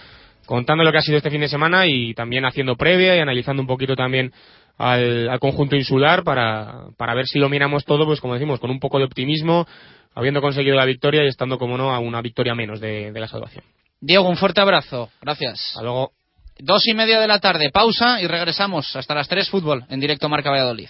contando lo que ha sido este fin de semana y también haciendo previa y analizando un poquito también al, al conjunto insular para, para ver si lo miramos todo, pues como decimos, con un poco de optimismo, habiendo conseguido la victoria y estando, como no, a una victoria menos de, de la salvación. Diego, un fuerte abrazo. Gracias. Hasta luego. Dos y media de la tarde, pausa y regresamos hasta las tres fútbol en directo Marca Valladolid.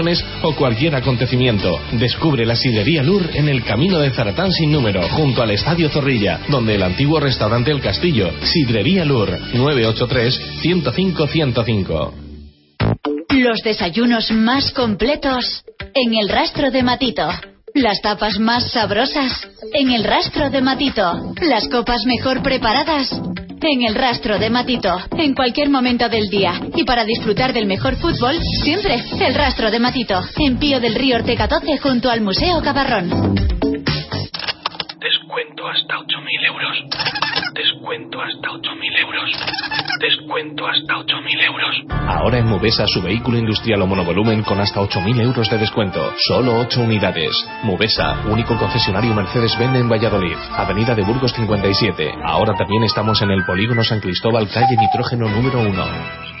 o cualquier acontecimiento. Descubre la sidrería Lur en el camino de Zaratán sin número, junto al Estadio Zorrilla, donde el antiguo restaurante El Castillo. Sidrería Lur, 983-105-105. Los desayunos más completos en el rastro de Matito. Las tapas más sabrosas en el rastro de Matito. Las copas mejor preparadas en el rastro de Matito. En cualquier momento del día. Y para disfrutar del mejor fútbol, siempre el rastro de Matito. En Pío del Río Ortega 12 junto al Museo Cabarrón. Descuento hasta 8.000 euros. Descuento hasta 8.000 euros. Descuento hasta 8.000 euros. Ahora en Mubesa su vehículo industrial o monovolumen con hasta 8.000 euros de descuento. Solo 8 unidades. Mubesa, único concesionario Mercedes-Benz en Valladolid. Avenida de Burgos 57. Ahora también estamos en el polígono San Cristóbal, calle Nitrógeno número 1.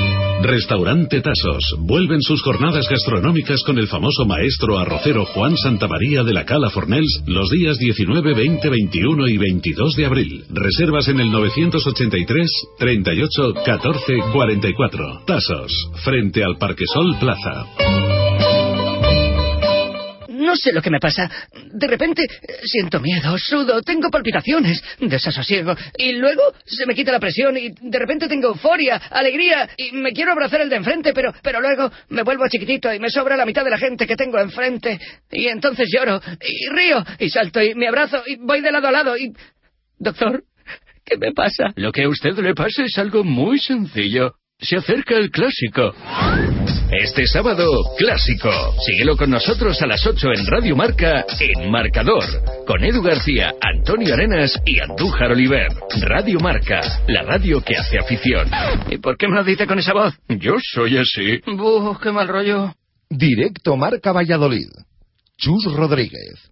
Restaurante Tasos. Vuelven sus jornadas gastronómicas con el famoso maestro arrocero Juan Santamaría de la Cala Fornels los días 19, 20, 21 y 22 de abril. Reservas en el 983 38 14 44. Tasos. Frente al Parquesol Plaza. No sé lo que me pasa. De repente siento miedo, sudo, tengo palpitaciones, desasosiego. Y luego se me quita la presión y de repente tengo euforia, alegría y me quiero abrazar el de enfrente, pero, pero luego me vuelvo chiquitito y me sobra la mitad de la gente que tengo enfrente. Y entonces lloro y río y salto y me abrazo y voy de lado a lado y... Doctor, ¿qué me pasa? Lo que a usted le pasa es algo muy sencillo. Se acerca el clásico. Este sábado, clásico. Síguelo con nosotros a las 8 en Radio Marca, en Marcador. Con Edu García, Antonio Arenas y Andújar Oliver. Radio Marca, la radio que hace afición. ¿Y por qué me lo dice con esa voz? Yo soy así. Buh, qué mal rollo. Directo Marca Valladolid. Chus Rodríguez.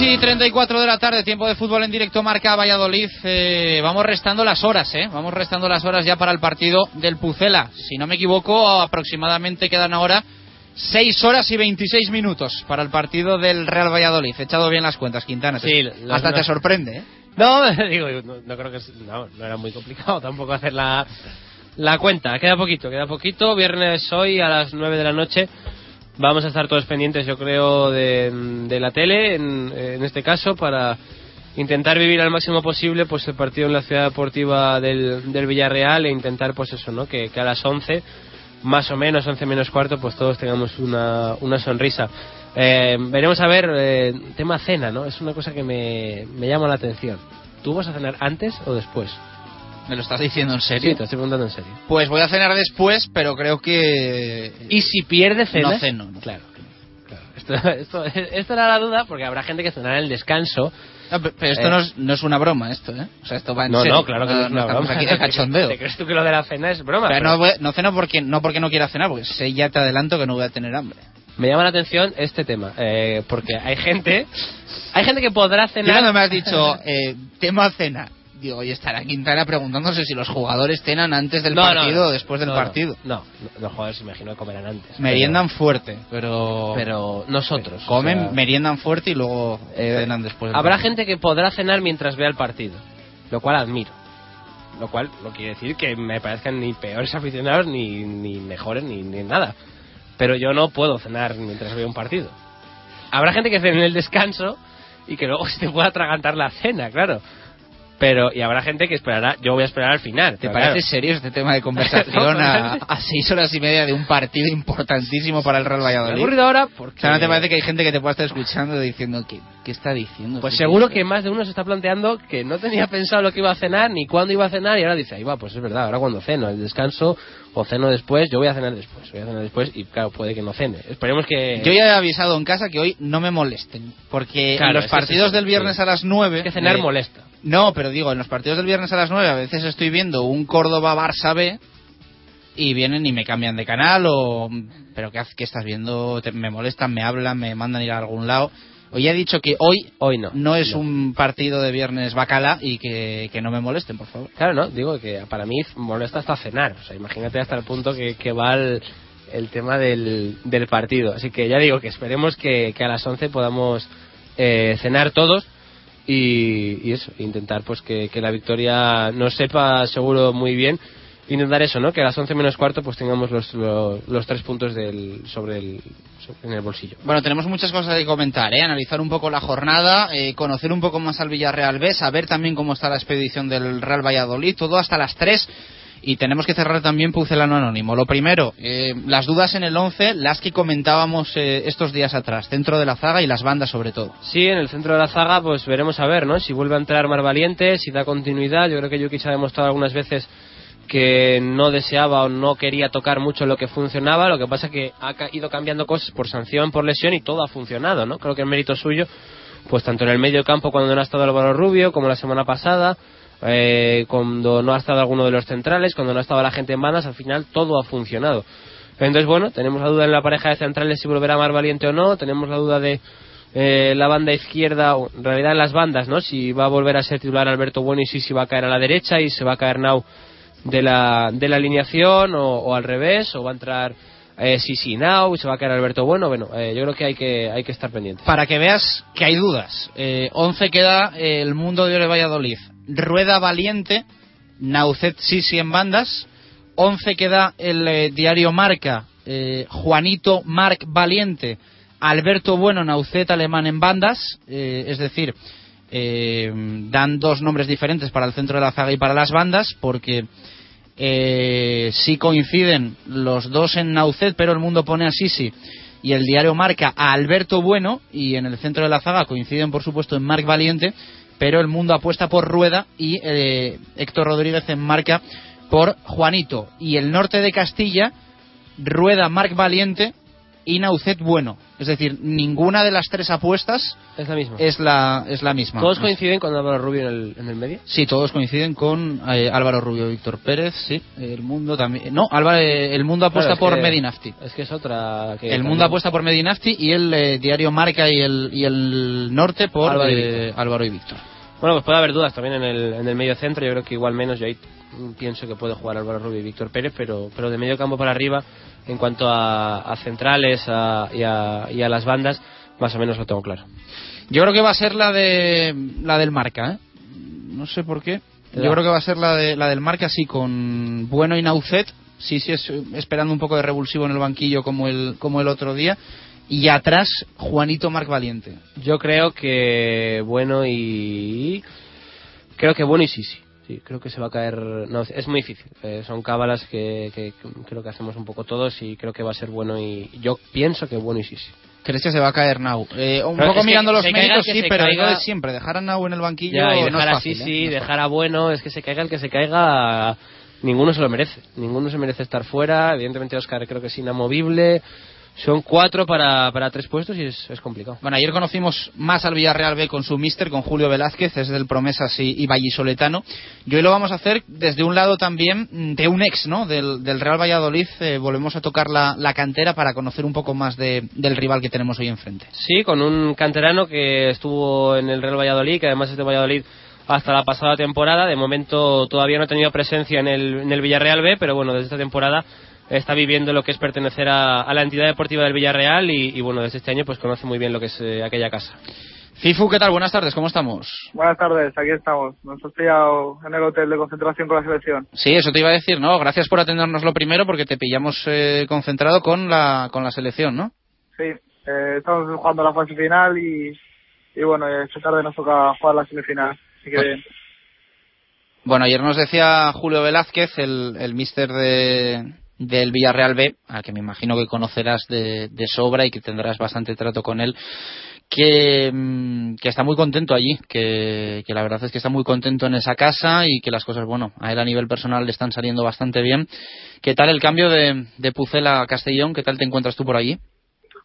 Dos y 34 de la tarde, tiempo de fútbol en directo marca Valladolid. Eh, vamos restando las horas, ¿eh? Vamos restando las horas ya para el partido del Pucela. Si no me equivoco, aproximadamente quedan ahora 6 horas y 26 minutos para el partido del Real Valladolid. He echado bien las cuentas, Quintana. Sí, Hasta te sorprende, ¿eh? No, digo, no, no creo que no era muy complicado tampoco hacer la, la cuenta. Queda poquito, queda poquito. Viernes hoy a las 9 de la noche. Vamos a estar todos pendientes, yo creo, de, la tele, en, este caso, para intentar vivir al máximo posible pues el partido en la ciudad deportiva del, del Villarreal e intentar, pues eso, ¿no? Que, que a las 11, más o menos, 11 menos cuarto, pues todos tengamos una, una sonrisa. Eh, veremos a ver, eh, tema cena, ¿no? Es una cosa que me, me llama la atención. ¿Tú vas a cenar antes o después? ¿Me lo estás diciendo en serio? Sí, te estoy preguntando en serio. Pues voy a cenar después, pero creo que... ¿Y si pierde cenas? No ceno. no. Claro. Esto, esto, esto era la duda porque habrá gente que cenará en el descanso. No, pe- pero esto Eh, no, es, no es una broma, esto, ¿eh? O sea, esto va en No, serio. no, claro que no, es una estamos broma. aquí de cachondeo. ¿Te crees tú que lo de la cena es broma? Pero Pero no, voy- no ceno porque no porque no quiera cenar, porque sé, ya te adelanto que no voy a tener hambre. Me llama la atención este tema, eh, porque hay gente, hay gente que podrá cenar. cuando me has dicho eh, tema cena, digo, oye, estará Quintana preguntándose si los jugadores cenan antes del No, partido no. o después del No, partido. No, los jugadores imagino que comerán antes. Meriendan fuerte, pero... Pero nosotros. Comen, o sea, meriendan fuerte y luego Eh, cenan después. del Habrá partido. gente que podrá cenar mientras vea el partido, lo cual admiro. Lo cual no quiere decir que me parezcan ni peores aficionados ni, ni mejores ni, ni nada. Pero yo no puedo cenar mientras veo un partido. Habrá gente que cene en el descanso y que luego se te pueda atragantar la cena, claro. Pero, y habrá gente que esperará, yo voy a esperar al final. ¿Te parece claro. serio este tema de conversación a, a seis horas y media de un partido importantísimo para el Real Me ha Valladolid? aburrido ahora porque... O sea, ¿no te parece que hay gente que te pueda estar escuchando diciendo ¿qué, qué está diciendo? Pues este seguro tío? que más de uno se está planteando que no tenía pensado lo que iba a cenar ni cuándo iba a cenar y ahora dice, ahí va, pues es verdad, ahora cuando ceno, el descanso o ceno después, yo voy a cenar después, voy a cenar después y claro, puede que no cene. Esperemos que... Yo ya he avisado en casa que hoy no me molesten, porque Claro, en los es es partidos eso, del viernes sí. a las 9... Es que cenar eh, molesta. No, pero digo, en los partidos del viernes a las 9 a veces estoy viendo un Córdoba-Barça B y vienen y me cambian de canal o pero qué, qué estás viendo Te- me molestan me hablan me mandan ir a algún lado hoy he dicho que hoy hoy no no es No. un partido de viernes bacala y que, que no me molesten por favor Claro, no, digo que para mí molesta hasta cenar. O sea, imagínate hasta el punto que, que va el, el tema del, del partido. Así que ya digo que esperemos que, que a las 11 podamos eh, cenar todos y, y eso, intentar pues que, que la victoria nos sepa seguro muy bien. Intentar eso, ¿no? Que a las 11 menos cuarto pues tengamos los, los, los tres puntos del, sobre el, sobre- en el bolsillo. Bueno, tenemos muchas cosas que comentar, ¿eh? Analizar un poco la jornada, eh, conocer un poco más al Villarreal B, saber también cómo está la expedición del Real Valladolid, todo hasta las 3. Y tenemos que cerrar también Pucelano Anónimo. Lo primero, eh, las dudas en el 11, las que comentábamos eh, estos días atrás, centro de la zaga y las bandas sobre todo. Sí, en el centro de la zaga, pues veremos a ver, ¿no? Si vuelve a entrar Mar Valiente, si da continuidad. Yo creo que Jukic ha demostrado algunas veces que no deseaba o no quería tocar mucho lo que funcionaba. Lo que pasa es que ha ido cambiando cosas por sanción, por lesión y todo ha funcionado, ¿no? Creo que el mérito suyo, pues tanto en el medio campo cuando no ha estado Álvaro Rubio, como la semana pasada, eh, cuando no ha estado alguno de los centrales, cuando no ha estado la gente en bandas, al final todo ha funcionado. Entonces, bueno, tenemos la duda en la pareja de centrales si volverá Mar Valiente o no, tenemos la duda de eh, la banda izquierda, en realidad en las bandas, ¿no? Si va a volver a ser titular Alberto Bueno y si, si va a caer a la derecha y se va a caer Nau de la, de la alineación o, o al revés, o va a entrar eh, Sisi Nau y se va a caer Alberto Bueno. Bueno, eh, yo creo que hay que, hay que estar pendiente. Para que veas que hay dudas. Eh, 11 queda el mundo de Ore Valladolid. Rueda Valiente, Naucet Sisi en bandas. 11 queda el eh, diario Marca, eh, Juanito Marc Valiente, Alberto Bueno, Naucet Alemán en bandas. eh, es decir, eh, dan dos nombres diferentes para el centro de la zaga y para las bandas, porque eh, sí coinciden los dos en Naucet, pero el mundo pone a Sisi y el diario marca a Alberto Bueno y en el centro de la zaga coinciden por supuesto en Marc Valiente, pero el mundo apuesta por Rueda y eh, Héctor Rodríguez en marca por Juanito. Y el norte de Castilla Rueda Marc Valiente y Naucet Bueno, es decir, ninguna de las tres apuestas Es la misma. es la es la misma. ¿Todos coinciden con Álvaro Rubio en el, en el medio? Sí, todos coinciden con eh, Álvaro Rubio, Víctor Pérez, sí, el mundo también. No, Álvaro, eh, el mundo apuesta Claro, por que- Medinafti. Es que es otra. Que El también- mundo apuesta por Medinafti y el eh, diario Marca y el, y el Norte por Álvaro y eh, Víctor. Álvaro y Víctor. Bueno, pues puede haber dudas también en el, en el medio centro. Yo creo que igual menos. Yo ahí pienso que puede jugar Álvaro Rubio y Víctor Pérez, pero, pero de medio campo para arriba, en cuanto a, a centrales a- y, a, y a las bandas, más o menos lo tengo claro. Yo creo que va a ser la de la del Marca, ¿eh? No sé por qué. Yo da. creo que va a ser la de la del Marca sí con Bueno y Naucet. Sí, sí es esperando un poco de revulsivo en el banquillo como el como el otro día y atrás Juanito Marc Valiente. Yo creo que bueno y. Creo que bueno y sí, sí. Creo que se va a caer. No, es muy difícil. Eh, son cábalas que, que creo que hacemos un poco todos y creo que va a ser bueno y. Yo pienso que bueno y sí, sí. ¿Crees que se va a caer Nau? Eh, un Pero poco es que mirando los méritos, que sí, pero caiga- lo de siempre. Dejar a Nau en el banquillo Ya, y no dejar es a fácil. Sisi, ¿eh? No es dejar a Bueno, es que se caiga el que se caiga, ninguno se lo merece. Ninguno se merece estar fuera. Evidentemente, Oscar creo que es inamovible. Son cuatro para, para tres puestos y es, es complicado. Bueno, ayer conocimos más al Villarreal B con su mister, con Julio Velázquez, es del Promesas y, y Vallisoletano. Y hoy lo vamos a hacer desde un lado también mm, de un ex, ¿no? Del, del Real Valladolid. Eh, volvemos a tocar la, la cantera para conocer un poco más de- del rival que tenemos hoy enfrente. Sí, con un canterano que estuvo en el Real Valladolid, que además es de Valladolid hasta la pasada temporada. De momento todavía no ha tenido presencia en el, en el Villarreal B, pero bueno, desde esta temporada está viviendo lo que es pertenecer a, a la entidad deportiva del Villarreal y, y, bueno, desde este año pues conoce muy bien lo que es eh, aquella casa. Cifu, ¿qué tal? Buenas tardes, ¿cómo estamos? Buenas tardes, aquí estamos. Nos hemos pillado en el hotel de concentración con la selección. Sí, eso te iba a decir, ¿no? Gracias por atendernos lo primero porque te pillamos eh, concentrado con la, con la selección, ¿no? Sí, eh, estamos jugando la fase final y, y bueno, esta tarde nos toca jugar la semifinal. Así que Pues- bien. Bueno, ayer nos decía Julio Velázquez, el, el mister de, del Villarreal B, al que me imagino que conocerás de, de sobra y que tendrás bastante trato con él, que, mm, está muy contento allí, que, la verdad es que está muy contento en esa casa y que las cosas, bueno, a él a nivel personal le están saliendo bastante bien. ¿Qué tal el cambio de, de Pucela a Castellón? ¿Qué tal te encuentras tú por allí?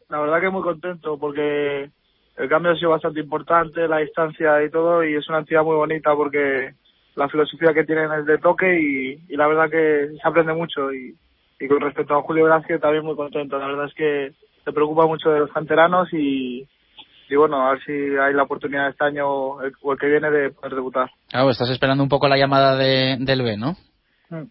La verdad que muy contento porque el cambio ha sido bastante importante, la distancia y todo, y es una entidad muy bonita porque la filosofía que tienen es de toque y, y la verdad que se aprende mucho y, y con respecto a Julio Velázquez también muy contento. La verdad es que se preocupa mucho de los canteranos y, y bueno, a ver si hay la oportunidad este año o el, o el que viene de poder debutar. Claro, estás esperando un poco la llamada de, del B, ¿no? Mm.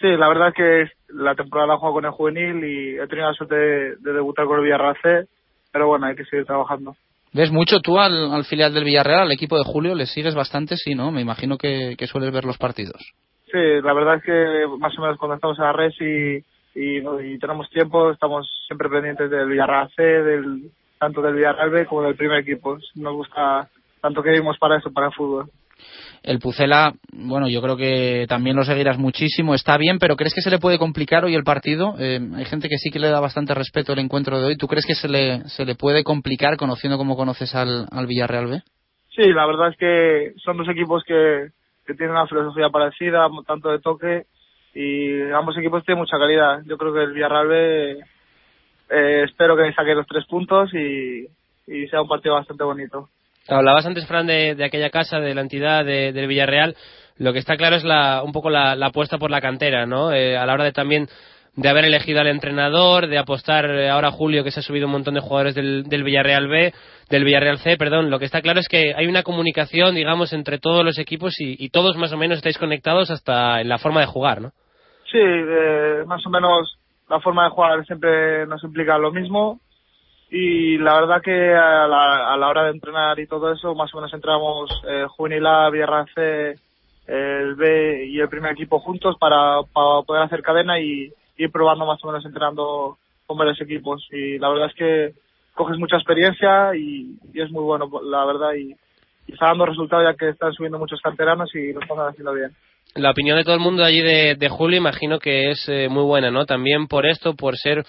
Sí, la verdad es que la temporada he jugado con el juvenil y he tenido la suerte de, de debutar con el Villarreal C, pero bueno, hay que seguir trabajando. ¿Ves mucho tú al, al filial del Villarreal, al equipo de Julio? ¿Le sigues bastante? Sí, ¿no? Me imagino que, que sueles ver los partidos. Sí, la verdad es que más o menos cuando estamos en la red y, y, y tenemos tiempo, estamos siempre pendientes del Villarreal C, del, tanto del Villarreal B como del primer equipo. Nos gusta tanto que vivimos para eso, para el fútbol. El Pucela, bueno, yo creo que también lo seguirás muchísimo. Está bien, pero ¿crees que se le puede complicar hoy el partido? Eh, hay gente que sí que le da bastante respeto al encuentro de hoy. ¿Tú crees que se le, se le puede complicar conociendo como conoces al, al Villarreal B? Sí, la verdad es que son dos equipos que, que tienen una filosofía parecida, tanto de toque, y ambos equipos tienen mucha calidad. Yo creo que el Villarreal B eh, espero que saque los tres puntos y, y sea un partido bastante bonito. Hablabas antes, Fran, de, de aquella casa, de la entidad de, del Villarreal. Lo que está claro es la, un poco la, la apuesta por la cantera, ¿no? Eh, a la hora de también de haber elegido al entrenador, de apostar eh, ahora Julio que se ha subido un montón de jugadores del, del Villarreal B, del Villarreal C, perdón. Lo que está claro es que hay una comunicación, digamos, entre todos los equipos y, todos más o menos estáis conectados hasta en la forma de jugar, ¿no? Sí, eh, más o menos la forma de jugar siempre nos implica lo mismo y la verdad que a la, a la hora de entrenar y todo eso, más o menos entramos eh, Juvenil A, Villarreal C, el B y el primer equipo juntos para, para poder hacer cadena y ir probando más o menos entrenando con varios equipos. Y la verdad es que coges mucha experiencia y, y es muy bueno, la verdad, y, y está dando resultados ya que están subiendo muchos canteranos y lo están haciendo bien. La opinión de todo el mundo allí de, de Julio imagino que es eh, muy buena, ¿no? También por esto, por ser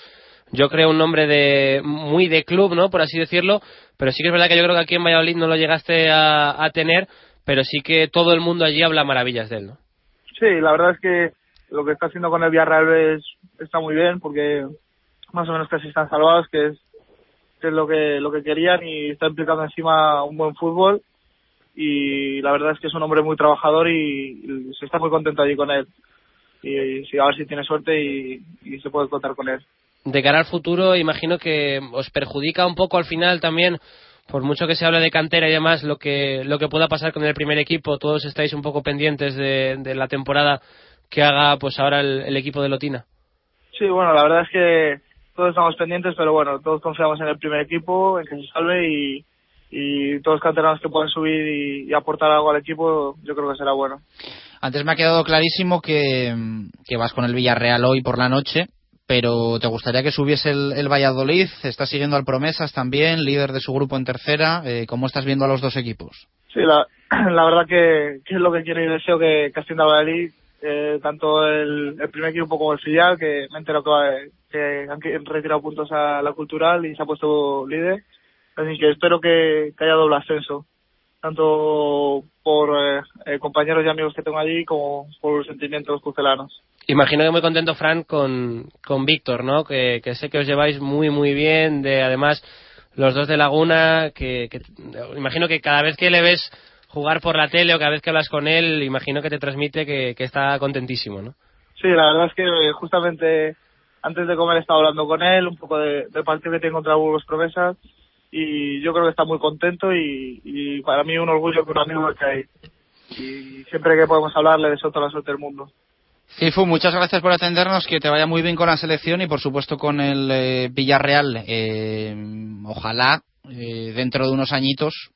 yo creo un nombre de muy de club, ¿no? Por así decirlo, pero sí que es verdad que yo creo que aquí en Valladolid no lo llegaste a, a tener, pero sí que todo el mundo allí habla maravillas de él, ¿no? Sí, la verdad es que lo que está haciendo con el Villarreal es, está muy bien porque más o menos casi están salvados, que es, que es lo que lo que querían y está implicando encima un buen fútbol y la verdad es que es un hombre muy trabajador y, se está muy contento allí con él. Y, y a ver si tiene suerte y, se puede contar con él. De cara al futuro, imagino que os perjudica un poco al final también, por mucho que se hable de cantera y demás, lo que, lo que pueda pasar con el primer equipo. Todos estáis un poco pendientes de la temporada que haga pues ahora el, el equipo de Lotina. Sí, bueno, la verdad es que todos estamos pendientes, pero bueno, todos confiamos en el primer equipo, en que se salve y, y todos los canteranos que pueden subir y, y, aportar algo al equipo, yo creo que será bueno. Antes me ha quedado clarísimo que, que vas con el Villarreal hoy por la noche, pero ¿te gustaría que subiese el, el Valladolid? ¿Estás siguiendo al Promesas también, líder de su grupo en tercera? Eh, ¿Cómo estás viendo a los dos equipos? Sí, la, la verdad que, que, es lo que quiero y deseo que, que ascienda Valladolid, eh, tanto el, el, primer equipo como el filial, que me entero que, que han retirado puntos a la cultural y se ha puesto líder. Así que espero que, que haya doble ascenso, tanto por eh, eh, compañeros y amigos que tengo allí como por los sentimientos pucelanos. Imagino que muy contento, Fran, con, con Víctor, ¿no? Que, que sé que os lleváis muy, muy bien, de además los dos de Laguna, que, que imagino que cada vez que le ves jugar por la tele o cada vez que hablas con él, imagino que te transmite que, que está contentísimo, ¿no? Sí, la verdad es que justamente antes de comer he estado hablando con él un poco de, del partido que tiene contra Burgos Promesas y yo creo que está muy contento y, y para mí un orgullo que un amigo que hay. Y siempre que podemos hablar le deseo toda la suerte del mundo. Cifu, muchas gracias por atendernos, que te vaya muy bien con la selección y por supuesto con el eh, Villarreal. Eh, ojalá eh, dentro de unos añitos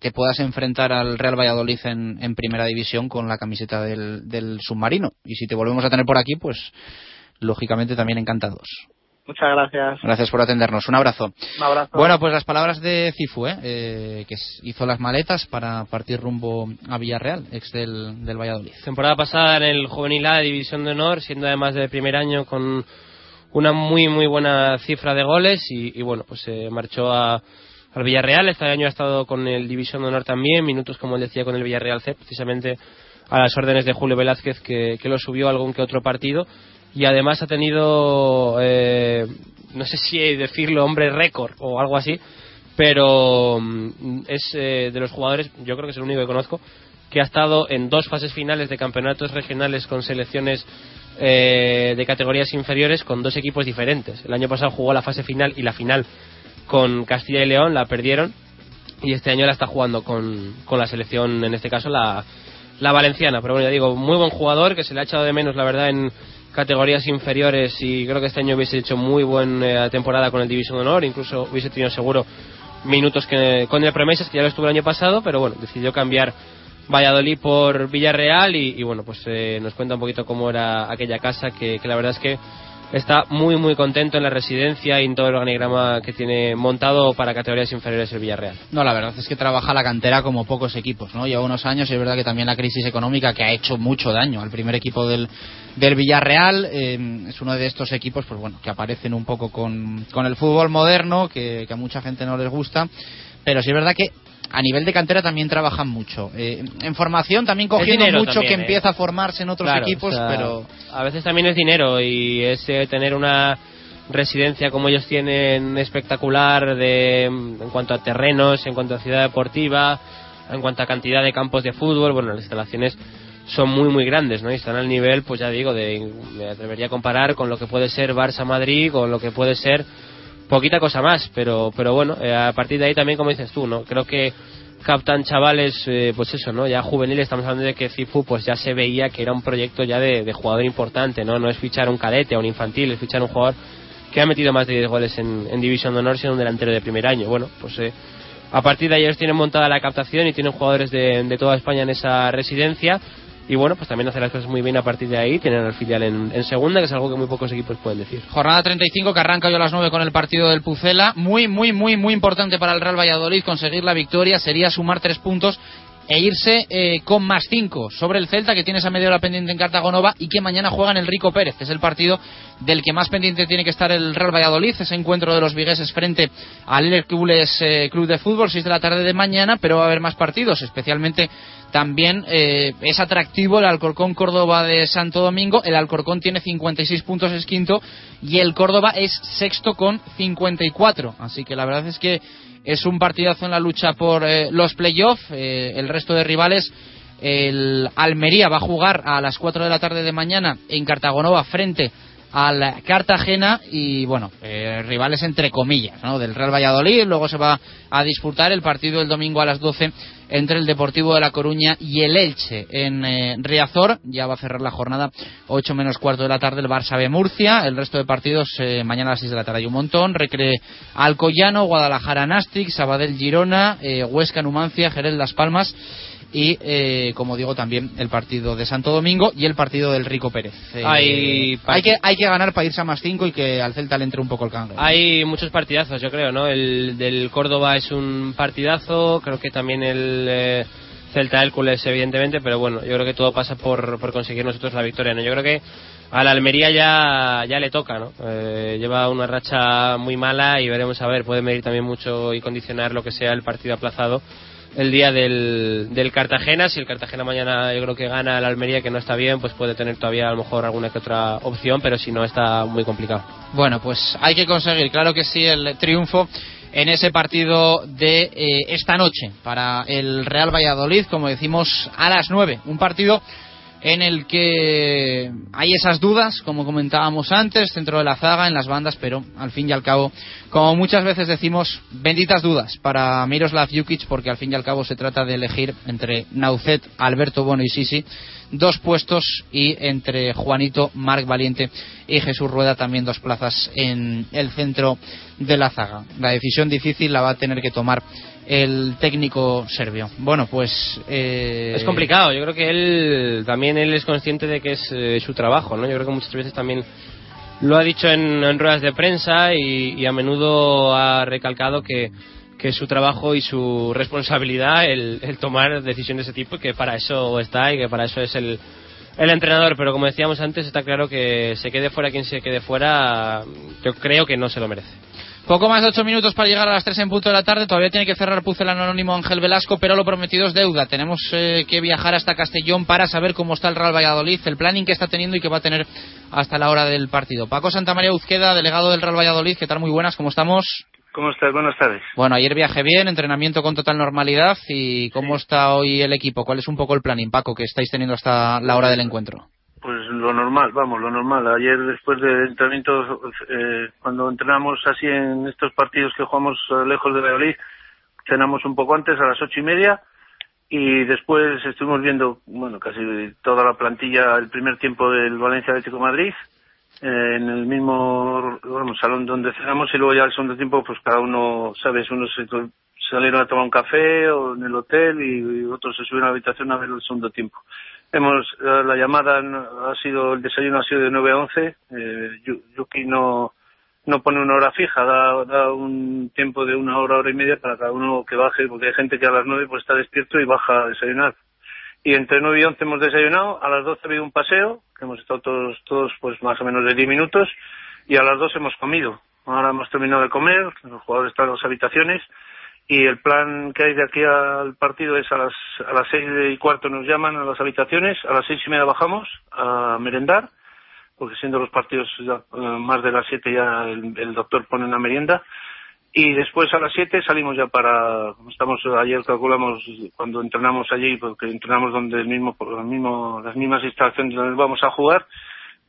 te puedas enfrentar al Real Valladolid en, en primera división con la camiseta del, del, submarino. Y si te volvemos a tener por aquí, pues lógicamente también encantados. Muchas gracias. Gracias por atendernos. Un abrazo. Un abrazo. Bueno, pues las palabras de Cifu, ¿eh? eh que hizo las maletas para partir rumbo a Villarreal, ex del, del Valladolid. Temporada pasada en el Juvenil A de División de Honor, siendo además de primer año con una muy, muy buena cifra de goles y, y bueno, pues se eh, marchó a al Villarreal. Este año ha estado con el División de Honor también, minutos como él decía con el Villarreal C, precisamente a las órdenes de Julio Velázquez que, que lo subió a algún que otro partido y además ha tenido, eh, no sé si decirlo, hombre récord o algo así, pero mm, es eh, de los jugadores, yo creo que es el único que conozco, que ha estado en dos fases finales de campeonatos regionales con selecciones eh, de categorías inferiores con dos equipos diferentes. El año pasado jugó la fase final y la final con Castilla y León, la perdieron y este año la está jugando con, con la selección, en este caso la, la valenciana. Pero bueno, ya digo, muy buen jugador que se le ha echado de menos, la verdad, en categorías inferiores y creo que este año hubiese hecho muy buena temporada con el División de Honor, incluso hubiese tenido seguro minutos que, con el Promesas, que ya lo estuvo el año pasado, pero bueno, decidió cambiar Valladolid por Villarreal y, bueno, pues eh, nos cuenta un poquito cómo era aquella casa, que, que la verdad es que está muy muy contento en la residencia y en todo el organigrama que tiene montado para categorías inferiores el Villarreal. No, la verdad es que trabaja la cantera como pocos equipos, ¿no? Lleva unos años y es verdad que también la crisis económica que ha hecho mucho daño al primer equipo del, del Villarreal eh, es uno de estos equipos, pues bueno, que aparecen un poco con, con el fútbol moderno, que, que a mucha gente no les gusta, pero sí es verdad que a nivel de cantera también trabajan mucho. Eh, en formación también cogiendo mucho también, que ¿eh? empieza a formarse en otros Claro, equipos, o sea, pero a veces también es dinero y es eh, tener una residencia como ellos tienen espectacular de, en cuanto a terrenos, en cuanto a ciudad deportiva, en cuanto a cantidad de campos de fútbol, bueno, las instalaciones son muy muy grandes, ¿no? Y están al nivel, pues ya digo, de, me atrevería a comparar con lo que puede ser Barça Madrid, con lo que puede ser poquita cosa más, pero pero bueno, eh, a partir de ahí también como dices tú, ¿no? Creo que captan chavales, eh, pues eso, ¿no? Ya juveniles, estamos hablando de que Cifu pues ya se veía que era un proyecto ya de, de jugador importante, ¿no? No es fichar un cadete o un infantil, es fichar un jugador que ha metido más de 10 goles en, en División de Honor siendo un delantero de primer año. Bueno, pues eh, a partir de ahí ellos tienen montada la captación y tienen jugadores de, de toda España en esa residencia. Y bueno, pues también hace las cosas muy bien a partir de ahí. Tienen al filial en, segunda, que es algo que muy pocos equipos pueden decir. Jornada 35 que arranca hoy a las 9 con el partido del Pucela. Muy, muy, muy, muy importante para el Real Valladolid conseguir la victoria. Sería sumar tres puntos e irse eh, con más cinco sobre el Celta que tiene esa media hora pendiente en Cartagonova y que mañana juega en el Rico Pérez, que es el partido del que más pendiente tiene que estar el Real Valladolid, ese encuentro de los vigueses frente al Hércules eh, Club de Fútbol, 6 de la tarde de mañana, pero va a haber más partidos, especialmente también eh, es atractivo el Alcorcón Córdoba de Santo Domingo. El Alcorcón tiene 56 puntos, es quinto, y el Córdoba es sexto con 54. Así que la verdad es que es un partidazo en la lucha por eh, los playoffs. Eh, el resto de rivales, el Almería va a jugar a las 4 de la tarde de mañana en Cartagonova frente al Cartagena y bueno, eh, rivales entre comillas, ¿no? Del Real Valladolid, luego se va a disputar el partido el domingo a las 12 entre el Deportivo de La Coruña y el Elche. En eh, Riazor, ya va a cerrar la jornada 8 menos cuarto de la tarde el Barça B Murcia, el resto de partidos eh, mañana a las 6 de la tarde hay un montón, Recre Alcoyano, Guadalajara Nastic, Sabadell Girona, eh, Huesca Numancia, Jerez Las Palmas y eh, como digo también el partido de Santo Domingo y el partido del Rico Pérez. Eh, Hay- hay que hay que ganar para irse a más 5 y que al Celta le entre un poco el cangre. Hay muchos partidazos, yo creo, ¿no? El del Córdoba es un partidazo, creo que también el eh, Celta Hércules, evidentemente, pero bueno, yo creo que todo pasa por, por conseguir nosotros la victoria, ¿no? Yo creo que a la Almería ya, ya le toca, ¿no? Eh, lleva una racha muy mala y veremos a ver, puede medir también mucho y condicionar lo que sea el partido aplazado el día del, del Cartagena. Si el Cartagena mañana yo creo que gana al Almería, que no está bien, pues puede tener todavía a lo mejor alguna que otra opción, pero si no está muy complicado. Bueno, pues hay que conseguir, claro que sí, el triunfo en ese partido de eh, esta noche para el Real Valladolid, como decimos, a las 9. Un partido en el que hay esas dudas, como comentábamos antes, dentro de la zaga, en las bandas, pero al fin y al cabo, como muchas veces decimos, benditas dudas para Miroslav Jukic, porque al fin y al cabo se trata de elegir entre Naucet, Alberto Bono y Sisi, dos puestos y entre Juanito, Marc Valiente y Jesús Rueda también dos plazas en el centro de la zaga. La decisión difícil la va a tener que tomar el técnico serbio. Bueno, pues eh, Es complicado, yo creo que él también él es consciente de que es eh, su trabajo, ¿no? Yo creo que muchas veces también lo ha dicho en, en ruedas de prensa y, y a menudo ha recalcado que, que es su trabajo y su responsabilidad el, el tomar decisiones de ese tipo y que para eso está y que para eso es el, el entrenador. Pero como decíamos antes, está claro que se quede fuera quien se quede fuera, yo creo que no se lo merece. Poco más de ocho minutos para llegar a las tres en punto de la tarde. Todavía tiene que cerrar Pucelano Anónimo Ángel Velasco, pero lo prometido es deuda. Tenemos eh, que viajar hasta Castellón para saber cómo está el Real Valladolid, el planning que está teniendo y que va a tener hasta la hora del partido. Paco Santamaría Uzqueda, delegado del Real Valladolid. ¿Qué tal? Muy buenas, ¿cómo estamos? ¿Cómo estás? Buenas tardes. Bueno, ayer viaje bien, entrenamiento con total normalidad. ¿Y cómo está hoy el equipo? ¿Cuál es un poco el plan, Paco, que estáis teniendo hasta la hora del encuentro? Pues lo normal, vamos, lo normal. Ayer después del entrenamiento, eh, cuando entrenamos así en estos partidos que jugamos eh, lejos de Valladolid, cenamos un poco antes, a las ocho y media, y después estuvimos viendo, bueno, casi toda la plantilla, el primer tiempo del Valencia Atlético Madrid, eh, en el mismo vamos, salón donde cenamos, y luego ya el segundo tiempo, pues cada uno, sabes, unos se salieron a tomar un café o en el hotel y, y otros se subieron a la habitación a ver el segundo tiempo. Hemos, la llamada ha sido, el desayuno ha sido de 9 a 11, eh, Yu- Yuki no, no pone una hora fija, da, un tiempo de una hora, hora y media para cada uno que baje, porque hay gente que a las nueve pues está despierto y baja a desayunar. Y entre nueve y once hemos desayunado, a las doce ha habido un paseo, que hemos estado todos, todos pues más o menos de diez minutos, y a las dos hemos comido. Ahora hemos terminado de comer, los jugadores están en las habitaciones, y el plan que hay de aquí al partido es a las, a las seis y cuarto nos llaman a las habitaciones, a las seis y media bajamos a merendar, porque siendo los partidos eh, más de las siete ya el, doctor pone una merienda y después a las siete salimos ya para estamos ayer calculamos cuando entrenamos allí porque entrenamos donde el mismo por el las mismas instalaciones donde vamos a jugar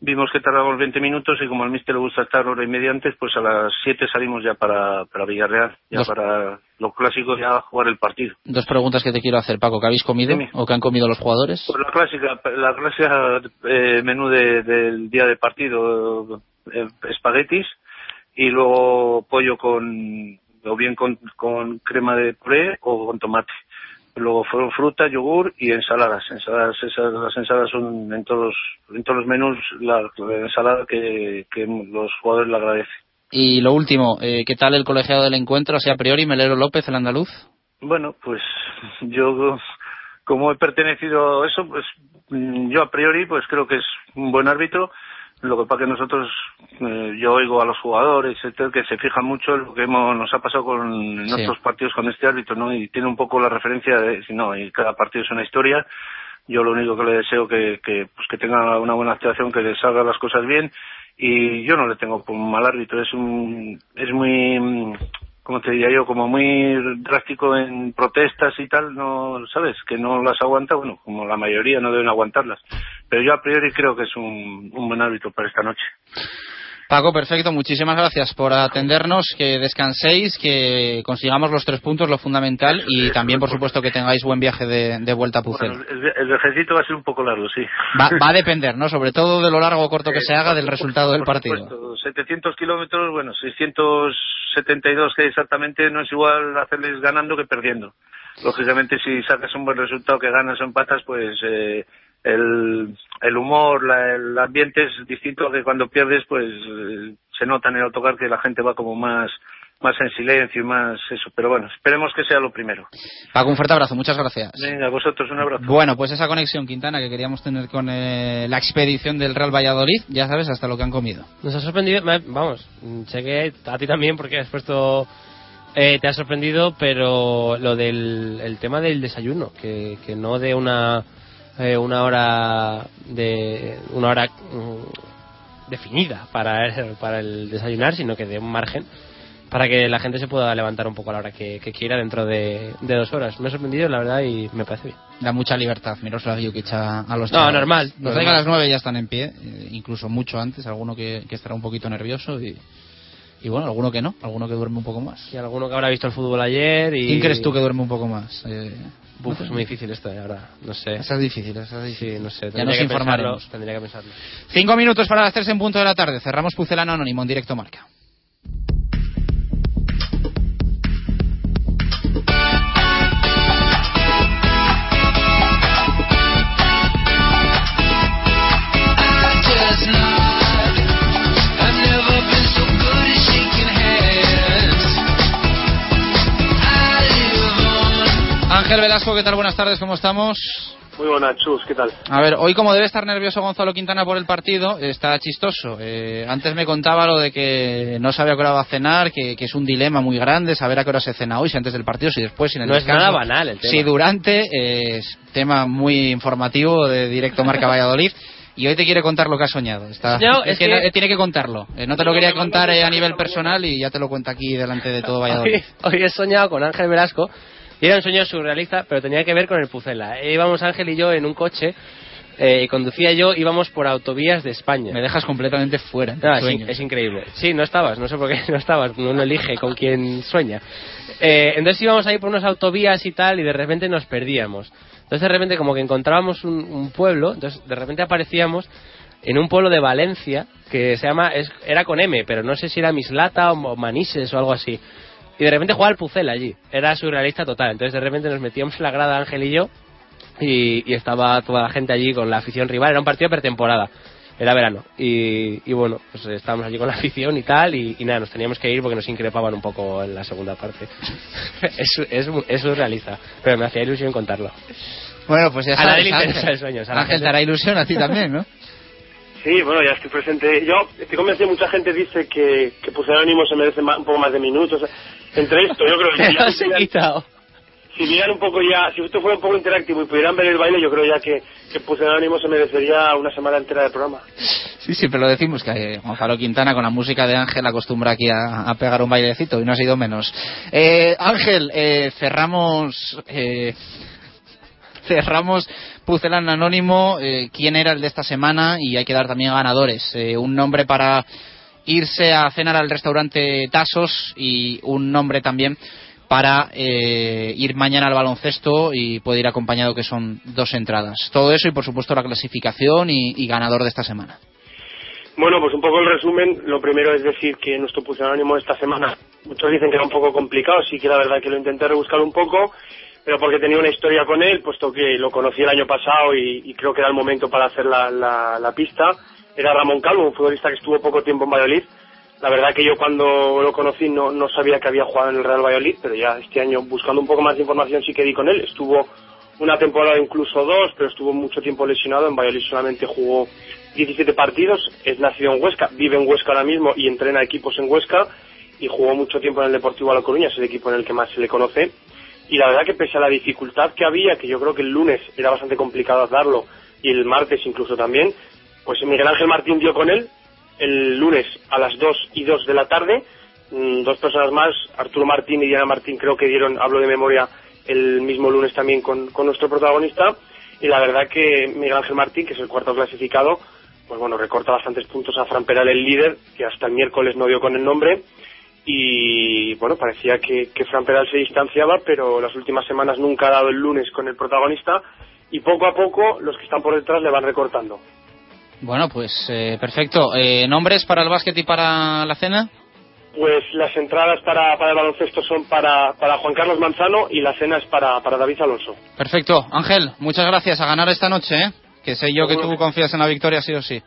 vimos que tardamos 20 minutos y como al míster le gusta estar hora y media antes pues a las siete salimos ya para para Villarreal ya Dos- para lo clásico ya jugar el partido Dos preguntas que te quiero hacer, Paco. ¿Qué habéis comido Dime. o qué han comido los jugadores? Pues la clásica, la clásica eh, menú de- del día de partido, eh, espaguetis y luego pollo con, o bien con, con crema de puré o con tomate. Luego fueron fruta, yogur y ensaladas. Ensaladas, esas, las ensaladas son en todos, en todos los menús la, la ensalada que, que los jugadores le agradecen. Y lo último, eh, ¿qué tal el colegiado del encuentro? O sea, a priori, Melero López, el andaluz. Bueno, pues yo como he pertenecido a eso, pues mm, yo a priori pues creo que es un buen árbitro. Lo que pasa que nosotros, eh, yo oigo a los jugadores, etcétera, que se fijan mucho en lo que hemos, nos ha pasado con Sí. otros partidos con este árbitro, ¿no? Y tiene un poco la referencia de, si no, y cada partido es una historia. Yo lo único que le deseo que, que, pues que tenga una buena actuación, que le salgan las cosas bien. Y yo no le tengo por un mal árbitro, es un, es muy, como te diría yo, como muy drástico en protestas y tal, no, ¿sabes? Que no las aguanta, bueno, como la mayoría no deben aguantarlas. Pero yo a priori creo que es un, un buen árbitro para esta noche. Paco, perfecto. Muchísimas gracias por atendernos. Que descanséis, que consigamos los tres puntos, lo fundamental. Y también, por supuesto, que tengáis buen viaje de, de vuelta a Pucela. Bueno, el, el viajecito va a ser un poco largo, sí. Va, va a depender, ¿no? Sobre todo de lo largo o corto que se haga del resultado del Por partido. supuesto, 700 kilómetros, bueno, 672 que exactamente no es igual hacerles ganando que perdiendo. Lógicamente, si sacas un buen resultado que ganas o empatas, pues eh, el, el humor, la- el ambiente es distinto que cuando pierdes, pues eh, se nota en el autocar que la gente va como más más en silencio y más eso. Pero bueno, esperemos que sea lo primero. Paco, un fuerte abrazo. Muchas gracias. Venga, a vosotros un abrazo. Bueno, pues esa conexión, Quintana, que queríamos tener con eh, la expedición del Real Valladolid, ya sabes hasta lo que han comido. Nos ha sorprendido, vamos, sé que a ti también porque has puesto, eh, te ha sorprendido, pero lo del el tema del desayuno, que, que no de una eh, una hora de una hora mm, definida para el, para el desayunar, sino que de un margen para que la gente se pueda levantar un poco a la hora que, que quiera dentro de, de dos horas. Me ha sorprendido, la verdad, y me parece bien. Da mucha libertad Miroslav Jukic a, a los No, chavales. normal, Los normal. traiga a las nueve ya están en pie, eh, incluso mucho antes, alguno que, que estará un poquito nervioso y, y bueno, alguno que no, alguno que duerme un poco más. Y alguno que habrá visto el fútbol ayer y... ¿Quién crees tú que duerme un poco más? Eh, Uf, no es muy difícil esto, eh, ahora. No sé. Esa es difícil, esa es difícil. Sí, no sé. Ya nos que informaremos. pensarlo, Tendría que pensarlo. Cinco minutos para las tres en punto de la tarde. Cerramos Pucelano Anónimo en directo marca. Ángel Velasco, ¿qué tal? Buenas tardes, ¿cómo estamos? Muy buenas, Chus, ¿qué tal? A ver, hoy como debe estar nervioso Gonzalo Quintana por el partido, está chistoso. Eh, antes me contaba lo de que no sabe a qué hora va a cenar, que, que es un dilema muy grande saber a qué hora se cena hoy, si antes del partido, si después, si en el No es nada banal el tema. Si durante, eh, es tema muy informativo de Directo Marca Valladolid. y hoy te quiere contar lo que ha soñado. Está, Yo, es es que, que- no- tiene que contarlo. Eh, no te lo quería contar eh, a nivel personal y ya te lo cuenta aquí delante de todo Valladolid. Hoy, hoy he soñado con Ángel Velasco y era un sueño surrealista, pero tenía que ver con el Pucela. Íbamos Ángel y yo en un coche, eh, conducía yo, íbamos por autovías de España. Me dejas completamente fuera. No, es, sueños. in- es increíble. Sí, no estabas, no sé por qué no estabas, uno elige con quién sueña. Eh, entonces íbamos ahí por unas autovías y tal y de repente nos perdíamos. Entonces de repente como que encontrábamos un, un pueblo, entonces de repente aparecíamos en un pueblo de Valencia que se llama, es- era con M, pero no sé si era Mislata o Manises o algo así. Y de repente jugaba el Pucel allí, era surrealista total. Entonces de repente nos metíamos en la grada Ángel y yo y, y estaba toda la gente allí con la afición rival, era un partido pretemporada era verano y, y bueno pues estábamos allí con la afición y tal y, y nada nos teníamos que ir porque nos increpaban un poco en la segunda parte es, es, es surrealista pero me hacía ilusión contarlo Bueno, pues ya a sabes, le Ángel. interesa el sueño o sea, la Ángel, gente- te hará ilusión a ti también, ¿no? Sí, bueno, ya estoy presente. Yo estoy convencido, mucha gente dice que, que Pusero Ánimo se merece ma- un poco más de minutos. Entre esto, yo creo que ya- quitado. si vieran un poco ya, si esto fuera un poco interactivo y pudieran ver el baile, yo creo ya que, que Pusero Ánimo se merecería una semana entera de programa. Sí, siempre lo decimos, que eh, Gonzalo Quintana con la música de Ángel acostumbra aquí a, a pegar un bailecito y no ha sido menos. Eh, Ángel, eh, cerramos... eh, cerramos Pucelan Anónimo, eh, quién era el de esta semana y hay que dar también ganadores. Eh, un nombre para irse a cenar al restaurante Tasos y un nombre también para eh, ir mañana al baloncesto y puede ir acompañado que son dos entradas. Todo eso y por supuesto la clasificación y, ganador de esta semana. Bueno, pues un poco el resumen. Lo primero es decir que nuestro Pusero Ánimo esta semana, muchos dicen que era un poco complicado, sí que la verdad que lo intenté rebuscar un poco, pero porque tenía una historia con él, puesto que lo conocí el año pasado y, creo que era el momento para hacer la, pista. Era Ramón Calvo, un futbolista que estuvo poco tiempo en Valladolid. La verdad que yo cuando lo conocí no, no sabía que había jugado en el Real Valladolid, pero ya este año buscando un poco más de información sí que di con él. Estuvo una temporada, incluso dos, pero estuvo mucho tiempo lesionado. En Valladolid solamente jugó 17 partidos. Es nacido en Huesca, vive en Huesca ahora mismo y entrena equipos en Huesca. Y jugó mucho tiempo en el Deportivo La Coruña, es el equipo en el que más se le conoce. Y la verdad que pese a la dificultad que había, que yo creo que el lunes era bastante complicado darlo, y el martes incluso también, pues Miguel Ángel Martín dio con él el lunes a las 2 y 2 de la tarde. Mm, Dos personas más, Arturo Martín y Diana Martín, creo que dieron, hablo de memoria, el mismo lunes también con, con nuestro protagonista. Y la verdad que Miguel Ángel Martín, que es el cuarto clasificado, pues bueno, recorta bastantes puntos a Fran Peral, el líder, que hasta el miércoles no dio con el nombre. Y bueno, parecía que, que Fran Peral se distanciaba, pero las últimas semanas nunca ha dado el lunes con el protagonista. Y poco a poco los que están por detrás le van recortando. Bueno, pues eh, perfecto. Eh, ¿Nombres para el básquet y para la cena? Pues las entradas para, para el baloncesto son para, para Juan Carlos Manzano y la cena es para, para David Alonso. Perfecto. Ángel, muchas gracias. A ganar esta noche, ¿eh? Que sé yo que tú confías en la victoria sí o sí.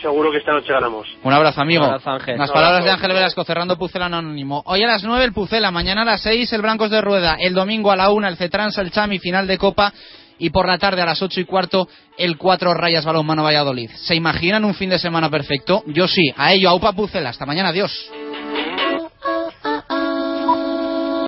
Seguro que esta noche ganamos. Un abrazo, amigo. Un abrazo, Ángel. Las Un palabras de Ángel Velasco cerrando Pucela Anónimo. Hoy a las 9 el Pucela, mañana a las 6 el Blancos de Rueda, el domingo a la 1 el Cetransa, el Chami, final de Copa y por la tarde a las 8 y cuarto el 4 Rayas Balonmano Valladolid. ¿Se imaginan un fin de semana perfecto? Yo sí. A ello, Aupa Pucela. Hasta mañana, adiós.